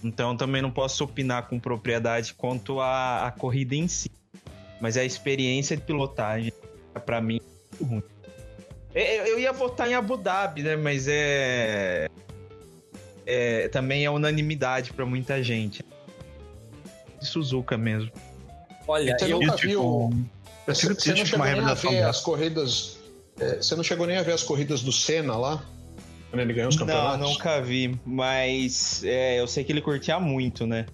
Então também não posso opinar com propriedade quanto à, à corrida em si. Mas a experiência de pilotagem, pra mim, é muito ruim. Eu, eu ia votar em Abu Dhabi, né? Mas é. é também é unanimidade pra muita gente. Suzuka mesmo. Olha, Você eu, nunca viu. Você, você não chegou uma nem a ver dessa. as corridas. é, você não chegou nem a ver as corridas do Senna lá? Quando ele ganhou os Não, campeonatos? nunca vi. Mas é, eu sei que ele curtia muito, né?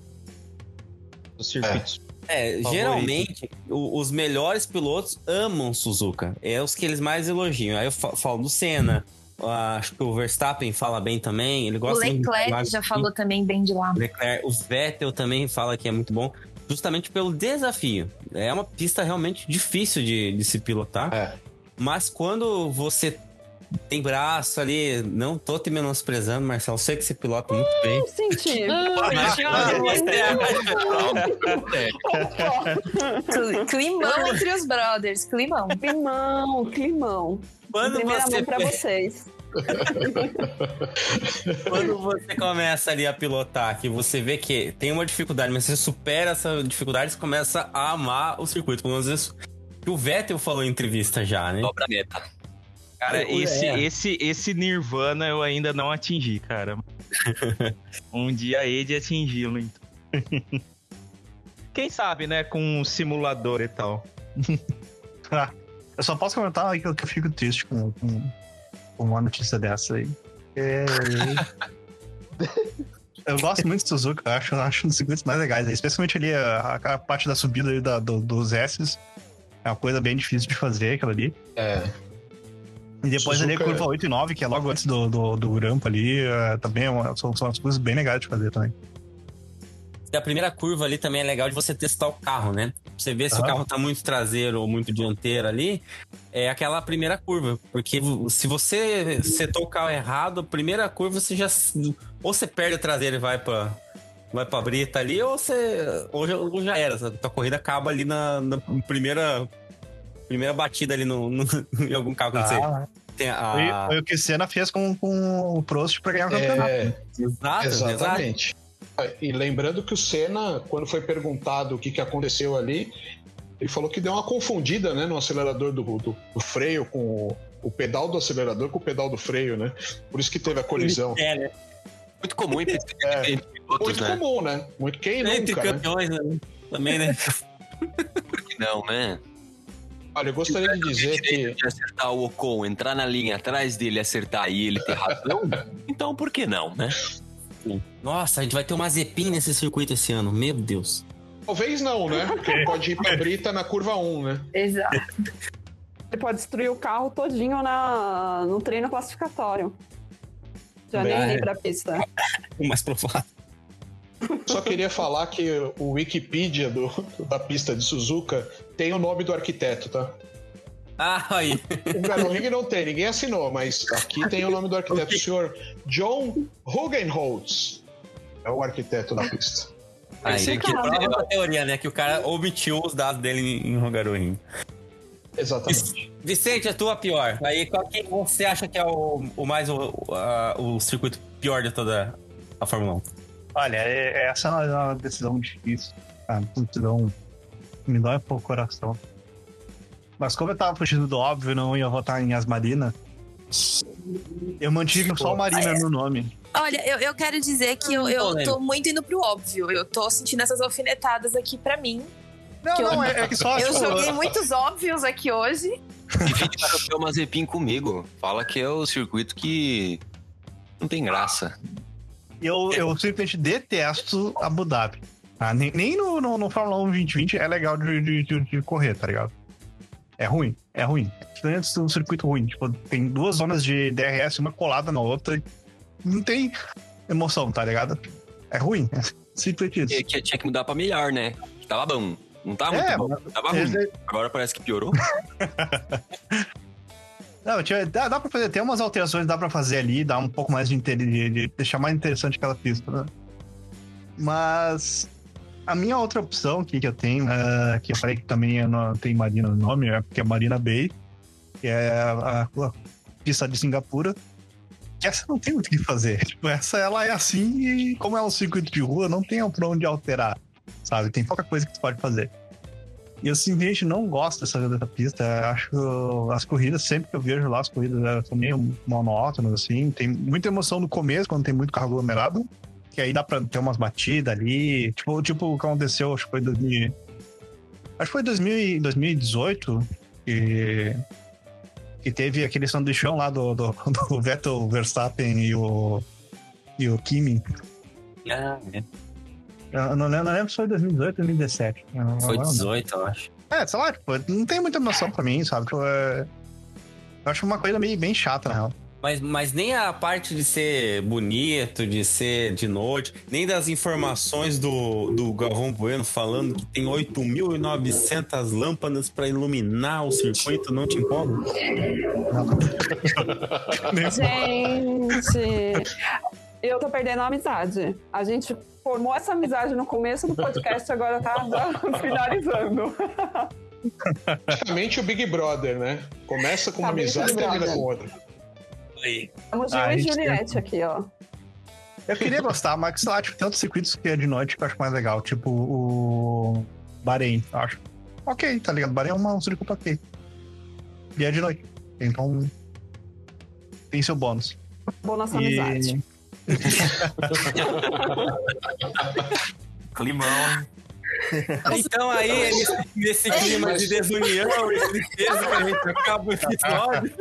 Os circuitos. é, Favorito. geralmente, o- os melhores pilotos amam Suzuka. É os que eles mais elogiam. Aí eu fa- falo do Senna. ah, Acho que o Verstappen fala bem também. Ele O gosta de Leclerc já falou também bem de lá. O Leclerc, o Vettel também fala que é muito bom, justamente pelo desafio. É uma pista realmente difícil de, de se pilotar, É. mas quando você tem braço ali, não tô te menosprezando, Marcelo, sei que você pilota muito bem. Eu senti. Mas- Climão entre os brothers, climão. Climão, climão. Quando Primeira você, mão pra vocês. Quando você começa ali a pilotar, que você vê que tem uma dificuldade, mas você supera essa dificuldade, você começa a amar o circuito. Pelo menos isso que o Vettel falou em entrevista já, né? Dobra meta. Cara, É. esse, esse, esse Nirvana eu ainda não atingi, cara. um dia hei de atingi-lo, então. Quem sabe, né? Com um simulador e tal. Ah, eu só posso comentar que eu, que eu fico triste com, com, com uma notícia dessa aí. É... eu gosto muito de Suzuka, eu acho, eu acho um dos circuitos mais legais, especialmente ali a, a parte da subida ali da, do- dos S's. É uma coisa bem difícil de fazer, aquela ali. É. E depois ali a Suzuka- curva 8 e 9, que é logo antes do, do, do grampo ali, é, também é uma- são, são umas coisas bem legais de fazer também. E a primeira curva ali também é legal de você testar o carro, né? Pra Você ver se o carro tá muito traseiro ou muito dianteiro ali. É aquela primeira curva. Porque se você setou o carro errado, a primeira curva você já. Ou você perde o traseiro e vai pra. Vai pra brita ali, ou você. Ou já, ou já era. A tua corrida acaba ali na, na primeira. Primeira batida ali no, no- em algum carro quando você Ah, tem foi, a. foi o que Senna fez com, com o Prost pra ganhar o campeonato. É, Exato, exato. Exatamente. E lembrando que o Senna, quando foi perguntado o que, que aconteceu ali, ele falou que deu uma confundida né, no acelerador do, do, do freio com o, o pedal do acelerador com o pedal do freio, né? Por isso que teve a colisão. É, né? Muito comum entre, É. entre pilotos, Muito né? comum, né? Muito quem Entre nunca, né? campeões, né? Também, né? Por que não, né? Olha, eu gostaria de dizer que De acertar o Ocon, entrar na linha atrás dele, acertar e ele ter razão, então por que não, né? Nossa, a gente vai ter uma Zepin nesse circuito esse ano. Meu Deus. talvez não, né? Porque pode ir pra Brita na curva 1, né? Exato. Ele pode destruir o carro todinho na, no treino classificatório. Já nem Ah, é. ir pra pista. O mais provável. Só queria falar que o Wikipedia do, da pista de Suzuka tem o nome do arquiteto, tá? Ah, aí. O Garoring não tem, ninguém assinou, mas aqui tem o nome do arquiteto, o senhor John Hugenholtz. É o arquiteto da pista. Aí, Pensei que a teoria, né? Que o cara omitiu os dados dele em Rogarorim. Exatamente. Vicente, a tua pior. Aí, qual que você acha que é o, o mais o, o, a- o circuito pior de toda a Fórmula 1? Olha, é- essa é uma decisão difícil. Ah, decisão me dói um pouco o coração. Mas como eu tava fugindo do óbvio, não ia votar em Asmarina. Eu mantive só o Marina no nome. Olha, eu, eu quero dizer que eu, eu tô muito indo pro óbvio. Eu tô sentindo essas alfinetadas aqui pra mim. Não, Que eu- não, é, é que só. eu tipo, joguei muitos óbvios aqui hoje. Divide para o Mazepin comigo. Fala que é o circuito que não tem graça. Eu, eu simplesmente detesto Abu Dhabi. tá? Nem, nem no, no, no Fórmula 1 2020 é legal de, de, de- de correr, tá ligado? É ruim, é ruim. Antes um circuito ruim. Tipo, tem duas zonas de DRS, uma colada na outra. Não tem emoção, tá ligado? É ruim. É simplesmente Que, isso. que tinha que mudar pra melhor, né? Tava bom. Não tava É, muito bom. Tava ruim. Esse- Agora parece que piorou. Não, tinha- dá, dá pra fazer, tem umas alterações, dá pra fazer ali, dá um pouco mais de, de, de deixar mais interessante aquela pista, né? Mas a minha outra opção aqui que eu tenho, é, que eu falei que também não tem Marina no nome, é porque é Marina Bay, que é a, a pista de Singapura. Essa não tem muito o que fazer. Tipo, essa ela é assim e como é um circuito de rua, não tem pra onde alterar, sabe? Tem pouca coisa que você pode fazer. E eu simplesmente não gosto dessa, dessa pista. Eu Acho as corridas, sempre que eu vejo lá, as corridas são meio monótonas, assim. Tem muita emoção no começo, quando tem muito carro aglomerado. Que aí dá pra ter umas batidas ali. Tipo, tipo o que aconteceu, acho que foi 2000. Acho que foi 2000, e- 2018 que, que teve aquele sanduichão lá do, do, do Vettel Verstappen e o, e o Kimi. Ah, é. Eu não lembro, não lembro se foi 2018 ou 2017. Eu não- Foi eu não lembro. 18, eu acho. É, sei lá, tipo, não tem muita noção pra mim, sabe? Tipo, é... Eu acho uma coisa meio, bem chata, na real. Mas, mas nem a parte de ser bonito, de ser de noite, nem das informações do, do Galvão Bueno falando que tem 8.900 lâmpadas pra iluminar o circuito, não te empolga? Gente, eu tô perdendo a amizade. A gente formou essa amizade no começo do podcast, agora tá finalizando. Praticamente o Big Brother, né? Começa com uma Tá amizade e termina com outra. Estamos Ah, e Juliette aqui, ó. Eu queria gostar, mas sei lá, tipo, tem outros circuitos que é de noite que eu acho mais legal. Tipo o Bahrein, eu acho. Ok, tá ligado? Bahrein é uma- um circuito ok. E é de noite. Então. Tem seu bônus. Boa nossa E- amizade. Climão. Então aí, nesse, nesse clima de desunião e tristeza que a gente acaba o episódio,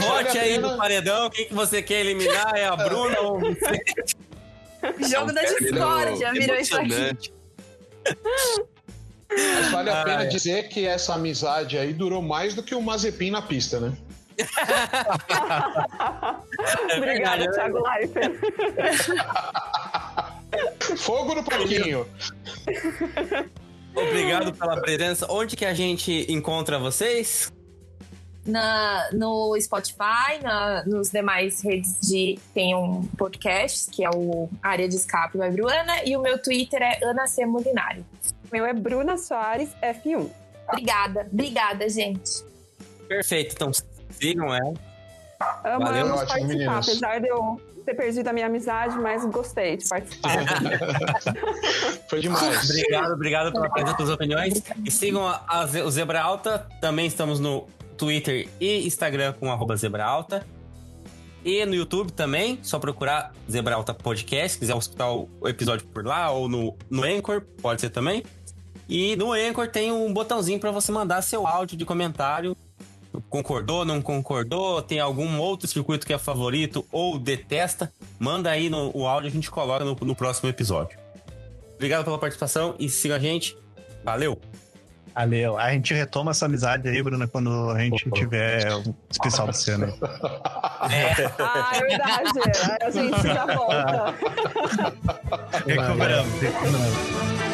vote a aí pena- no paredão, quem que você quer eliminar, é a Bruna ou você? Jogo da discórdia, virou isso aqui. Mas vale a pena Ah, é. dizer que essa amizade aí durou mais do que o Mazepin na pista, né? Obrigada, é Thiago Leifert. Fogo no parquinho. Obrigado pela presença. Onde que a gente encontra vocês? Na, no Spotify, na, nos demais redes de. Tem um podcast, que é o Área de Escape vai Bruana, e o meu Twitter é Ana C. Molinari. O meu é Bruna Soares, F1. Obrigada, obrigada, gente. Perfeito, então sigam ela. Amamos Valeu, ótimo, participar, meninas. apesar de eu ter perdido a minha amizade, mas gostei de participar. Foi demais. Obrigado, obrigado pela presença das opiniões. E sigam a, a o Zebra Alta. Também estamos no Twitter e Instagram com arroba Zebra Alta. E no YouTube também, só procurar Zebra Alta Podcast. Se quiser escutar o o episódio por lá ou no, no Anchor, pode ser também. E no Anchor tem um botãozinho para você mandar seu áudio de comentário. Concordou, não concordou? Tem algum outro circuito que é favorito ou detesta? Manda aí no, o áudio, a gente coloca no, no próximo episódio. Obrigado pela participação e siga a gente. Valeu! Valeu. A gente retoma essa amizade aí, Bruna, quando a gente tiver um especial de cena. ah, é verdade. A gente já volta. Recuperamos, recuperamos.